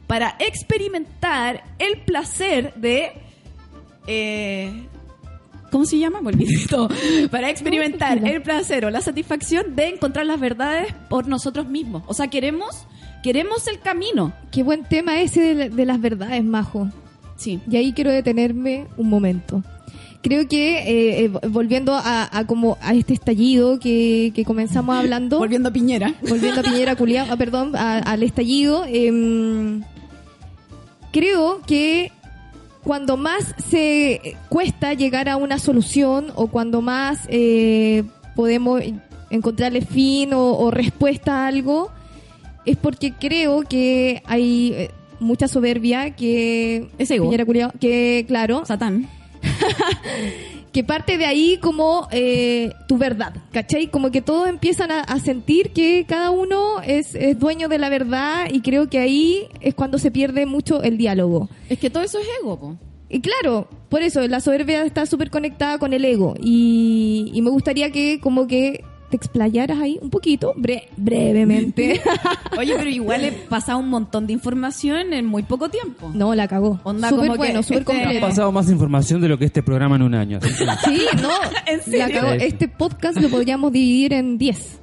Para experimentar el placer de... eh, ¿Cómo se llama? Todo. Para experimentar el placer o la satisfacción de encontrar las verdades por nosotros mismos. O sea, queremos, queremos el camino. Qué buen tema ese de, de las verdades, Majo. Sí. Y ahí quiero detenerme un momento. Creo que eh, eh, volviendo a, a como a este estallido que, que comenzamos hablando, Volviendo a Piñera. volviendo a Piñera Culiao, ah, perdón, a- al estallido, em, creo que cuando más se cuesta llegar a una solución o cuando más eh, podemos encontrarle fin o, o respuesta a algo, es porque creo que hay eh, mucha soberbia que Es ego. Piñera que claro, Satán. que parte de ahí como eh, tu verdad, ¿cachai? Como que todos empiezan a, a sentir que cada uno es, es dueño de la verdad y creo que ahí es cuando se pierde mucho el diálogo. Es que todo eso es ego, po. Y claro, por eso la soberbia está súper conectada con el ego y, y me gustaría que como que te explayaras ahí un poquito, bre- brevemente. Oye, pero igual he pasado un montón de información en muy poco tiempo. no, la cagó. Onda Súper como que bueno, súper este- Ha completo. pasado más información de lo que este programa en un año. Sí, no, ¿En serio? la cagó. Este podcast lo podríamos dividir en 10.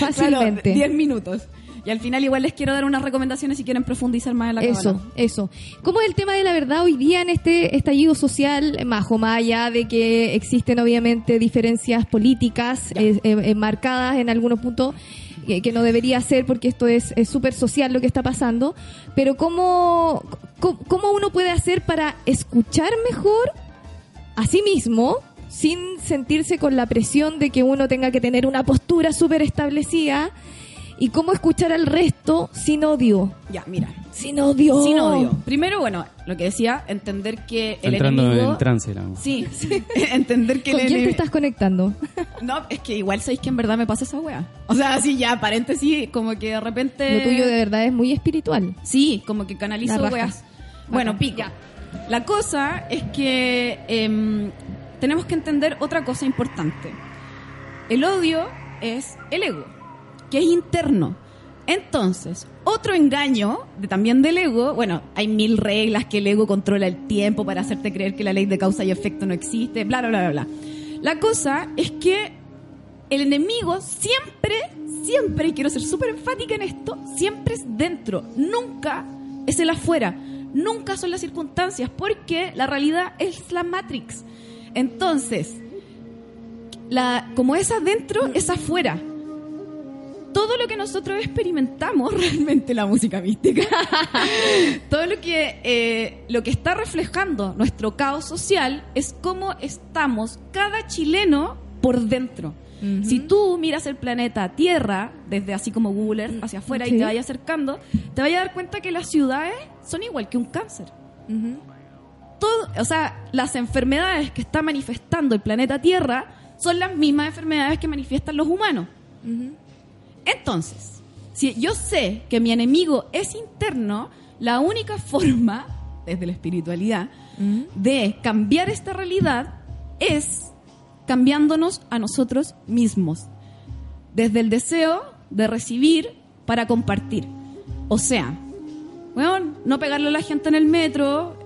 Fácilmente. 10 minutos. Y al final igual les quiero dar unas recomendaciones si quieren profundizar más en la Eso, eso. ¿Cómo es el tema de la verdad hoy día en este estallido social, Majo, más allá de que existen obviamente diferencias políticas eh, eh, marcadas en algunos puntos eh, que no debería ser porque esto es es súper social lo que está pasando, pero ¿cómo, ¿cómo, cómo uno puede hacer para escuchar mejor a sí mismo sin sentirse con la presión de que uno tenga que tener una postura súper establecida? ¿Y cómo escuchar al resto sin odio? Ya, mira. Sin odio. Sin odio. Primero, bueno, lo que decía, entender que Está el entrando enemigo... en trance la Sí, entender que ¿Con el quién te estás conectando? No, es que igual sabéis que en verdad me pasa esa wea. O sea, así ya, paréntesis, como que de repente... Lo tuyo de verdad es muy espiritual. Sí, como que canalizo weas. Bueno, pico. La cosa es que em, tenemos que entender otra cosa importante. El odio es el ego, que es interno. Entonces, otro engaño de, también del ego, bueno, hay mil reglas que el ego controla el tiempo para hacerte creer que la ley de causa y efecto no existe, bla, bla, bla, bla. La cosa es que el enemigo siempre, siempre, y quiero ser súper enfática en esto, siempre es dentro, nunca es el afuera, nunca son las circunstancias, porque la realidad es la Matrix. Entonces, la, como es adentro, es afuera. Todo lo que nosotros experimentamos, realmente la música mística, todo lo que, eh, lo que está reflejando nuestro caos social es cómo estamos cada chileno por dentro. Si tú miras el planeta Tierra, desde así como Google Earth hacia afuera y te vayas acercando, te vas a dar cuenta que las ciudades son igual que un cáncer. Todo, o sea, las enfermedades que está manifestando el planeta Tierra son las mismas enfermedades que manifiestan los humanos. Entonces, si yo sé que mi enemigo es interno, la única forma, desde la espiritualidad, de cambiar esta realidad es cambiándonos a nosotros mismos. Desde el deseo de recibir para compartir. O sea, bueno, no pegarle a la gente en el metro,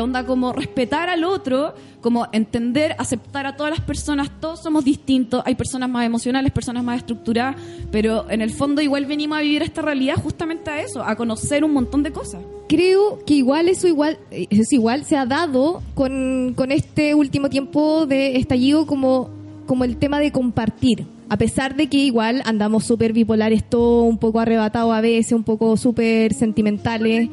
onda como respetar al otro, como entender, aceptar a todas las personas, todos somos distintos, hay personas más emocionales, personas más estructuradas, pero en el fondo igual venimos a vivir esta realidad justamente a eso, a conocer un montón de cosas. Creo que igual eso igual eh, es igual se ha dado con, con este último tiempo de estallido como, como el tema de compartir. A pesar de que igual andamos súper bipolares, todo un poco arrebatado a veces, un poco súper sentimentales.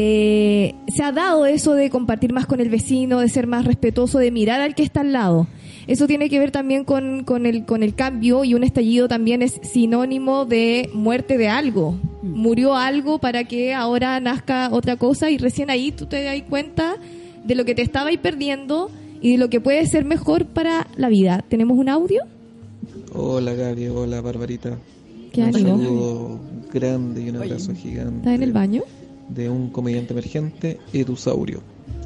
Eh, se ha dado eso de compartir más con el vecino, de ser más respetuoso, de mirar al que está al lado. Eso tiene que ver también con, con, el, con el cambio y un estallido también es sinónimo de muerte de algo. Murió algo para que ahora nazca otra cosa y recién ahí tú te das cuenta de lo que te estaba ahí perdiendo y de lo que puede ser mejor para la vida. ¿Tenemos un audio? Hola Gaby, hola Barbarita. Qué un ánimo. saludo grande y un abrazo gigante. ¿Estás en el baño? De un comediante emergente, Edusaurio.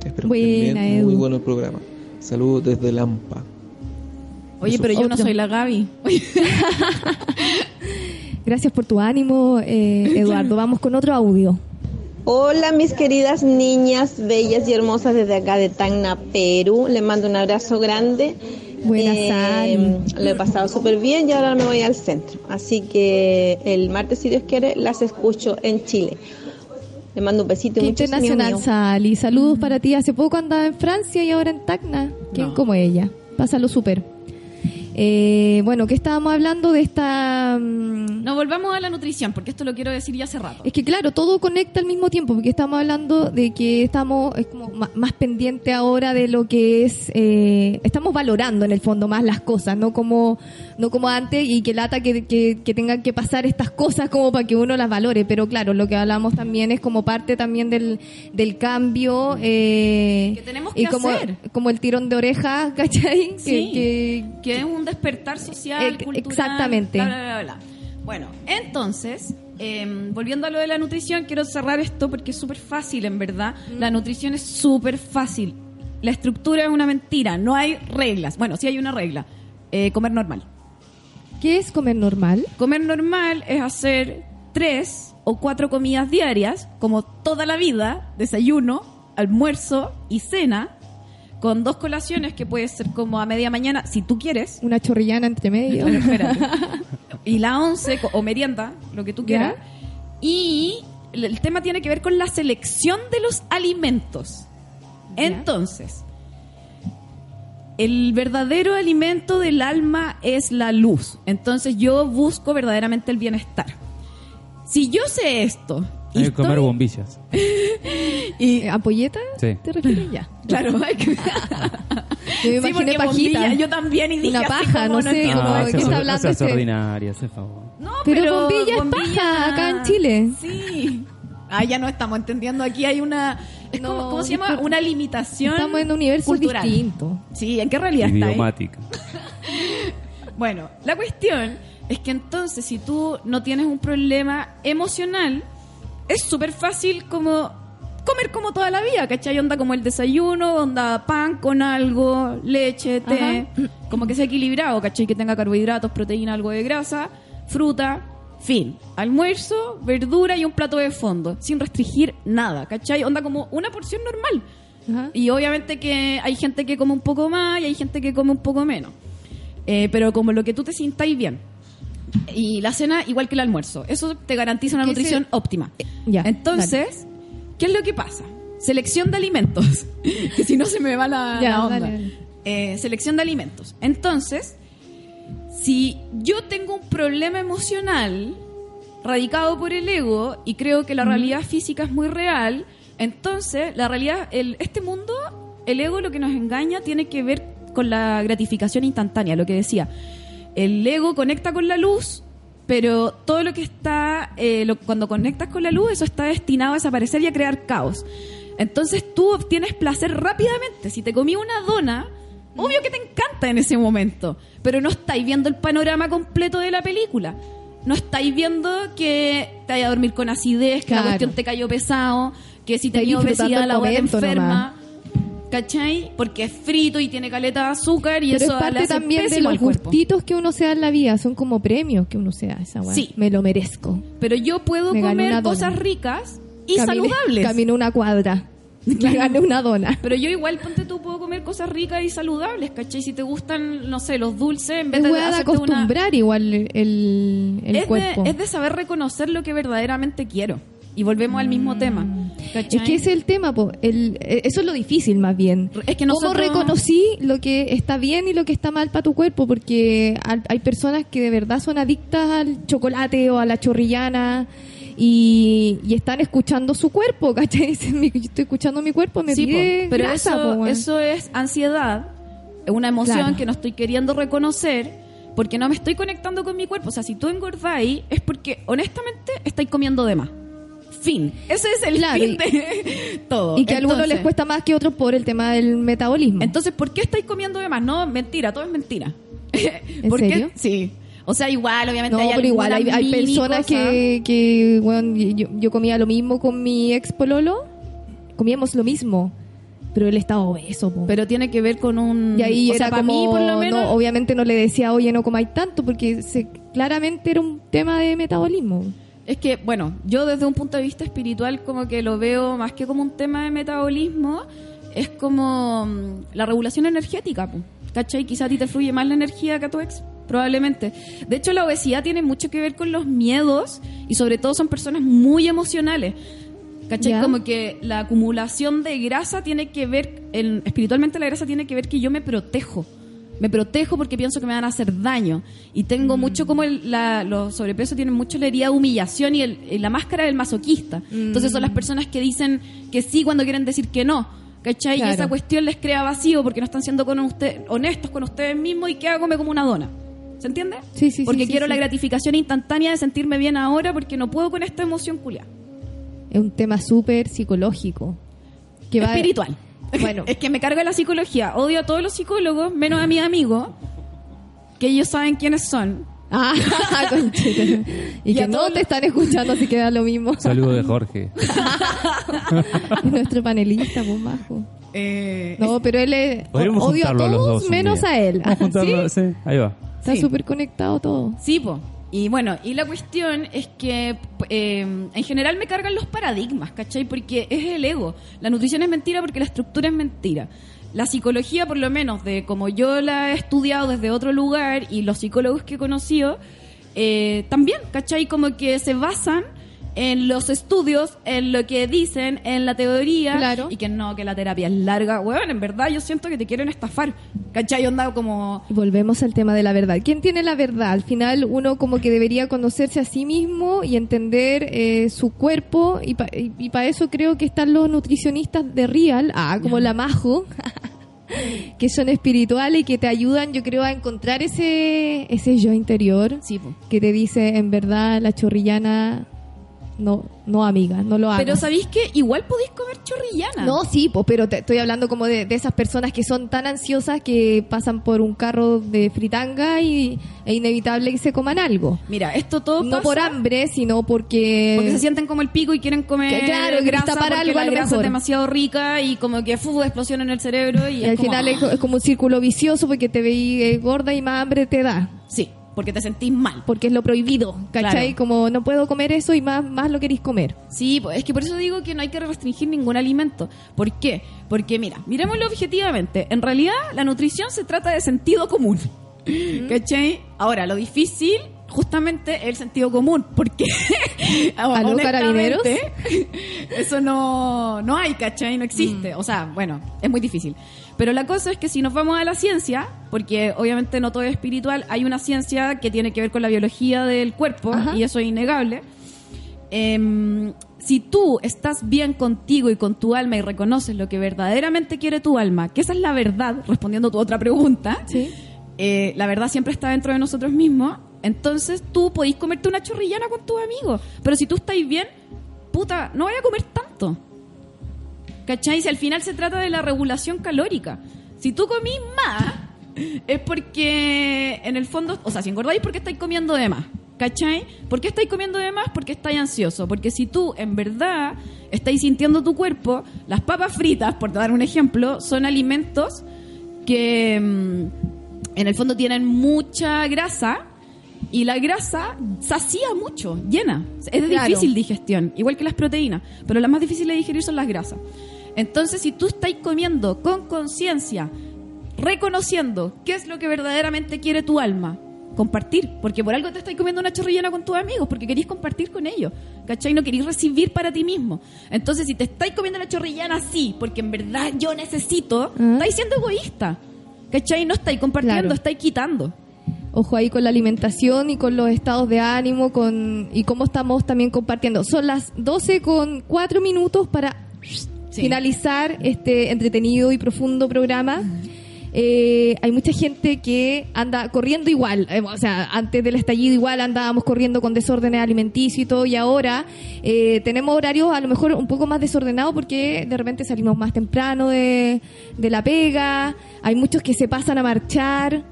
Espero Buena, que estén bien. Edu. Muy bueno el programa. Saludos desde Lampa. Oye, Eso. pero yo no soy la Gaby. Gracias por tu ánimo, eh, Eduardo. Vamos con otro audio. Hola mis queridas niñas bellas y hermosas desde acá de Tacna, Perú. Les mando un abrazo grande. Buenas, Eh, Lo he pasado súper bien y ahora me voy al centro. Así que el martes, si Dios quiere, las escucho en Chile. Les mando un besito Qué muchos internacional. Sally. Saludos para ti. Hace poco andaba en Francia y ahora en Tacna. ¿Quién No. como ella? Pásalo súper. Eh, bueno, ¿qué estábamos hablando de esta...? mm, No, volvamos a la nutrición, porque esto lo quiero decir ya hace rato. Es que claro, todo conecta al mismo tiempo, porque estamos hablando de que estamos es como más pendiente ahora de lo que es, eh, estamos valorando en el fondo más las cosas, no como no como antes y que lata que, que, que tengan que pasar estas cosas como para que uno las valore, pero claro, lo que hablamos también es como parte también del, del cambio eh, Que tenemos y que como, hacer. como el tirón de oreja, ¿cachai? Sí. Que, que- que es un despertar social, Eh, cultural. exactamente. Bla, bla, bla, bla. Bueno, entonces, eh, volviendo a lo de la nutrición, quiero cerrar esto porque es súper fácil, en verdad. La nutrición es súper fácil. La estructura es una mentira, no hay reglas. Bueno, sí hay una regla, eh, comer normal. ¿Qué es comer normal? Comer normal es hacer tres o cuatro comidas diarias, como toda la vida, desayuno, almuerzo y cena, con dos colaciones que puede ser como a media mañana, si tú quieres. Una chorrillana entre medio. Espérate. y la once, o merienda, lo que tú ¿Ya? quieras. Y el tema tiene que ver con la selección de los alimentos. ¿Ya? Entonces, el verdadero alimento del alma es la luz. Entonces yo busco verdaderamente el bienestar. Si yo sé esto, Hay que comer bombillas. Y, Eh, ¿Ampolleta? Sí. ¿Te refieres? Ya. claro, hay que... Yo me Sí, imaginé pajita. bombilla, yo también y dije Una paja, como, no sé, entiendo. como Ah, ¿de seas qué está hablando seas este? ordinaria, hace favor. No, Pero bombilla es paja acá en Chile. Sí. Ah, ya no estamos entendiendo. Aquí hay una. Es No, como, ¿Cómo se llama? Una limitación. Estamos en universos cultural. distintos. Sí, ¿en qué realidad está? ahí? Idiomática. Bueno, la cuestión es que entonces, si tú no tienes un problema emocional, es súper fácil como comer como toda la vida, ¿cachai? Onda como el desayuno, onda pan con algo, leche, té, como que sea equilibrado, ¿cachai? Que tenga carbohidratos, proteína, algo de grasa, fruta, fin. Almuerzo, verdura y un plato de fondo, sin restringir nada, ¿cachai? Onda como una porción normal. Ajá. Y obviamente que hay gente que come un poco más y hay gente que come un poco menos. Eh, pero como lo que tú te sintáis bien. Y la cena igual que el almuerzo. Eso te garantiza una ¿Qué nutrición se- óptima. ya, Entonces, ¿qué es lo que pasa? Selección de alimentos. que si no se me va la, Ya, la onda. Eh, selección de alimentos. Entonces, si yo tengo un problema emocional radicado por el ego y creo que la realidad física es muy real, entonces la realidad, el, este mundo, el ego lo que nos engaña tiene que ver con la gratificación instantánea, lo que decía. El ego conecta con la luz, pero todo lo que está, eh, lo- cuando conectas con la luz, eso está destinado a desaparecer y a crear caos. Entonces tú obtienes placer rápidamente. Si te comí una dona, obvio que te encanta en ese momento, pero no estáis viendo el panorama completo de la película. No estáis viendo que te vaya a dormir con acidez, que Claro. la cuestión te cayó pesado, que si tenías obesidad la momento enferma. ¿Cachai? Porque es frito y tiene caleta de azúcar y Pero eso es le parte hace también de los gustitos que uno se da en la vida. Son como premios que uno se da esa weá. Sí. Me lo merezco. Pero yo puedo Me gané comer una dona. cosas ricas y Caminé- saludables. Camino una cuadra. Me gané una dona. Pero yo igual, ponte tú, puedo comer cosas ricas y saludables, ¿cachai? Si te gustan, no sé, los dulces, en vez Es de weá de hacerte una... acostumbrar igual el, el Es cuerpo. de, es de saber reconocer lo que verdaderamente quiero. Y volvemos al mismo tema. ¿cachai? Es que ese es el tema, po. El, eh, eso es lo difícil más bien. Es que ¿Cómo reconocí lo que está bien y lo que está mal para tu cuerpo? Porque hay personas que de verdad son adictas al chocolate o a la chorrillana y, y están escuchando su cuerpo, ¿cachai? Dicen, "Mi- yo estoy escuchando mi cuerpo, me Sí, po, pide pero grasa, po, eso, weón". eso es ansiedad, es una emoción Claro. que no estoy queriendo reconocer porque no me estoy conectando con mi cuerpo. O sea, si tú engordáis es porque honestamente estáis comiendo de más. Fin. Ese es el Claro, fin y- de todo. Y que a algunos les cuesta más que a otros por el tema del metabolismo. Entonces, ¿por qué estáis comiendo de más? No, mentira, todo es mentira. ¿En ¿Por qué? Sí. O sea, igual, obviamente No, hay pero igual hay, personas que, que bueno, yo, yo comía lo mismo con mi ex pololo, comíamos lo mismo, pero él estaba obeso, po. Pero tiene que ver con un... y ahí o era sea, para como, mí, por lo menos... no, obviamente no le decía, oye, no comáis tanto, porque se, claramente era un tema de metabolismo. Es que, bueno, yo desde un punto de vista espiritual como que lo veo más que como un tema de metabolismo, es como mm, la regulación energética. ¿cachai? Quizá a ti te fluye más la energía que a tu ex, probablemente. De hecho, la obesidad tiene mucho que ver con los miedos y sobre todo son personas muy emocionales. ¿Cachai? Como que la acumulación de grasa tiene que ver, en- espiritualmente la grasa tiene que ver que yo me protejo. Me protejo porque pienso que me van a hacer daño. Y tengo mucho como el, la, los sobrepesos tienen mucho la herida de humillación y, el- y la máscara del masoquista. Entonces son las personas que dicen que sí cuando quieren decir que no. ¿Cachai? Claro. Y esa cuestión les crea vacío porque no están siendo con usted, honestos con ustedes mismos y queda come como una dona. ¿Se entiende? Sí, sí, sí, Porque sí, quiero sí. la gratificación instantánea de sentirme bien ahora porque no puedo con esta emoción culia. Es un tema súper psicológico. Que va- espiritual. Bueno. es que me carga la psicología. Odio a todos los psicólogos, menos a mis amigos, que ellos saben quiénes son. Ah. Y, Y que a no todos te están escuchando, así que da lo mismo. Saludo de Jorge. Es nuestro panelista, pues, majo. Eh, No, pero él es. Podríamos Odio a juntarlo a los todos dos menos día. a él. Vamos a juntarlo, ¿Sí? sí, ahí va. Está Sí. súper conectado todo. Sí, po. Y bueno, y la cuestión es que eh, en general me cargan los paradigmas, ¿cachai? Porque es el ego. La nutrición es mentira porque la estructura es mentira. La psicología, por lo menos, de como yo la he estudiado desde otro lugar y los psicólogos que he conocido, eh, también, ¿cachai? Como que se basan en los estudios, en lo que dicen, en la teoría, Claro. y que no, que la terapia es larga. Bueno, en verdad yo siento que te quieren estafar. ¿Cachai? Onda como... Y volvemos al tema de la verdad. ¿Quién tiene la verdad? Al final uno como que debería conocerse a sí mismo y entender eh, su cuerpo y para eso creo que están los nutricionistas de Real, ah, como la Majo, que son espirituales y que te ayudan yo creo a encontrar ese, ese yo interior Sí, que te dice en verdad la chorrillana no, no amiga, no lo hagas. Pero ¿sabéis que igual podéis comer chorrillana? No, sí, pues, pero te estoy hablando como de, de esas personas que son tan ansiosas que pasan por un carro de fritanga y es inevitable que se coman algo. Mira, esto todo No pasa por hambre, sino porque... Porque se sienten como el pico y quieren comer Que claro, grasa tapar porque algo a la lo grasa mejor. es demasiado rica y como que fu, explosión en el cerebro y, y es al como, final es, ah, es como un círculo vicioso porque te veis eh, gorda y más hambre te da. Sí, porque te sentís mal. Porque es lo prohibido, ¿cachai? Claro. Como no puedo comer eso y más, más lo queréis comer. Sí, es que por eso digo que no hay que restringir ningún alimento. ¿Por qué? Porque mira, miremoslo objetivamente. En realidad, la nutrición se trata de sentido común. ¿Cachai? Ahora, lo difícil justamente es el sentido común. Porque, ¿Aló, honestamente, carabineros? eso no, no hay, ¿cachai? No existe. O sea, bueno, es muy difícil. Pero la cosa es que si nos vamos a la ciencia, porque obviamente no todo es espiritual, hay una ciencia que tiene que ver con la biología del cuerpo, Ajá. y eso es innegable. Em, si tú estás bien contigo y con tu alma y reconoces lo que verdaderamente quiere tu alma, que esa es la verdad, respondiendo a tu otra pregunta, Sí. eh, la verdad siempre está dentro de nosotros mismos, entonces tú podís comerte una chorrillana con tus amigos, pero si tú estáis bien, puta, no vaya a comer tanto. ¿Cachai? Si al final se trata de la regulación calórica. Si tú comís más, es porque en el fondo, o sea, si engordáis porque estáis comiendo de más. ¿Cachai? ¿Por qué estáis comiendo de más? Porque estáis ansioso. Porque si tú en verdad estáis sintiendo tu cuerpo, las papas fritas, por dar un ejemplo, son alimentos que mm, en el fondo tienen mucha grasa y la grasa sacía mucho, llena. Es de Claro. difícil digestión, igual que las proteínas, pero las más difíciles de digerir son las grasas. Entonces, si tú estás comiendo con conciencia, reconociendo qué es lo que verdaderamente quiere tu alma, compartir, porque por algo te estás comiendo una chorrillana con tus amigos, porque querís compartir con ellos, ¿cachai? No querís recibir para ti mismo. Entonces, si te estáis comiendo la chorrillana así, porque en verdad yo necesito, Ah. estáis siendo egoísta, ¿cachai? No estáis compartiendo, Claro. estáis quitando. Ojo ahí con la alimentación y con los estados de ánimo con y cómo estamos también compartiendo. Son las 12 con 4 minutos para Sí. finalizar este entretenido y profundo programa. Eh, hay mucha gente que anda corriendo igual, eh, o sea, antes del estallido igual andábamos corriendo con desórdenes alimenticios y todo, y ahora eh, tenemos horarios a lo mejor un poco más desordenados porque de repente salimos más temprano de, de la pega, hay muchos que se pasan a marchar.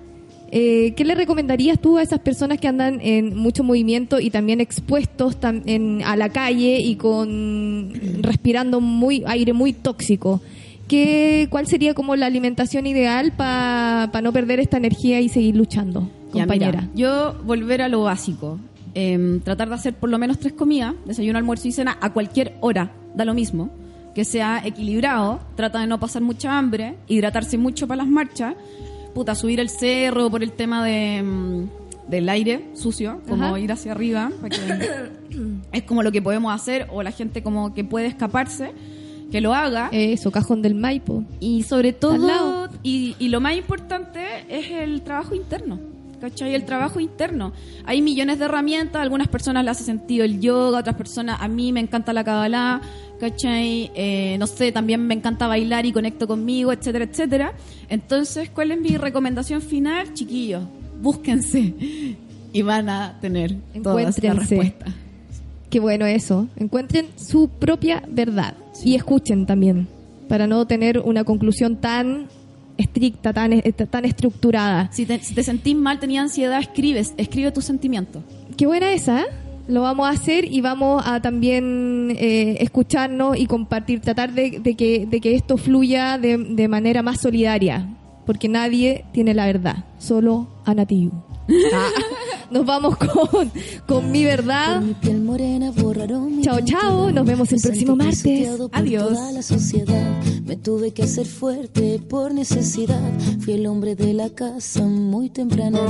Eh, ¿Qué le recomendarías tú a esas personas que andan en mucho movimiento y también expuestos tam- en- a la calle y con respirando muy aire muy tóxico? ¿Qué, ¿Cuál sería como la alimentación ideal para no perder esta energía y seguir luchando, Ya, compañera? mira, yo volver a lo básico. Em, tratar de hacer por lo menos tres comidas, desayuno, almuerzo y cena, a cualquier hora, da lo mismo. Que sea equilibrado, trata de no pasar mucha hambre, hidratarse mucho para las marchas, puta, subir el cerro por el tema de, mm, del aire sucio, como Ajá. ir hacia arriba, es como lo que podemos hacer, o la gente como que puede escaparse, que lo haga. Eso, cajón del Maipo. Y sobre todo, y, y lo más importante es el trabajo interno. ¿Cachai? El trabajo interno. Hay millones de herramientas, algunas personas le hace sentido el yoga, otras personas, a mí me encanta la Kabbalah, ¿cachai? Eh, no sé, también me encanta bailar y conecto conmigo, etcétera, etcétera. Entonces, ¿cuál es mi recomendación final? Chiquillos, búsquense y van a tener todas las respuestas. Qué bueno eso. Encuentren su propia verdad y escuchen también para no tener una conclusión tan estricta, tan, eh, tan estructurada. Si te, si te sentís mal, tenías ansiedad, escribes, escribe tus sentimientos. Qué buena esa, ¿eh? Lo vamos a hacer y vamos a también eh, escucharnos y compartir, tratar de, de que, de que esto fluya de, de manera más solidaria, porque nadie tiene la verdad, solo Anatiu. Ah, nos vamos con, con mi verdad. Chao, chao. Nos vemos el próximo martes. Adiós. la sociedad. Me tuve que hacer fuerte por necesidad. Fui el hombre de la casa muy temprano.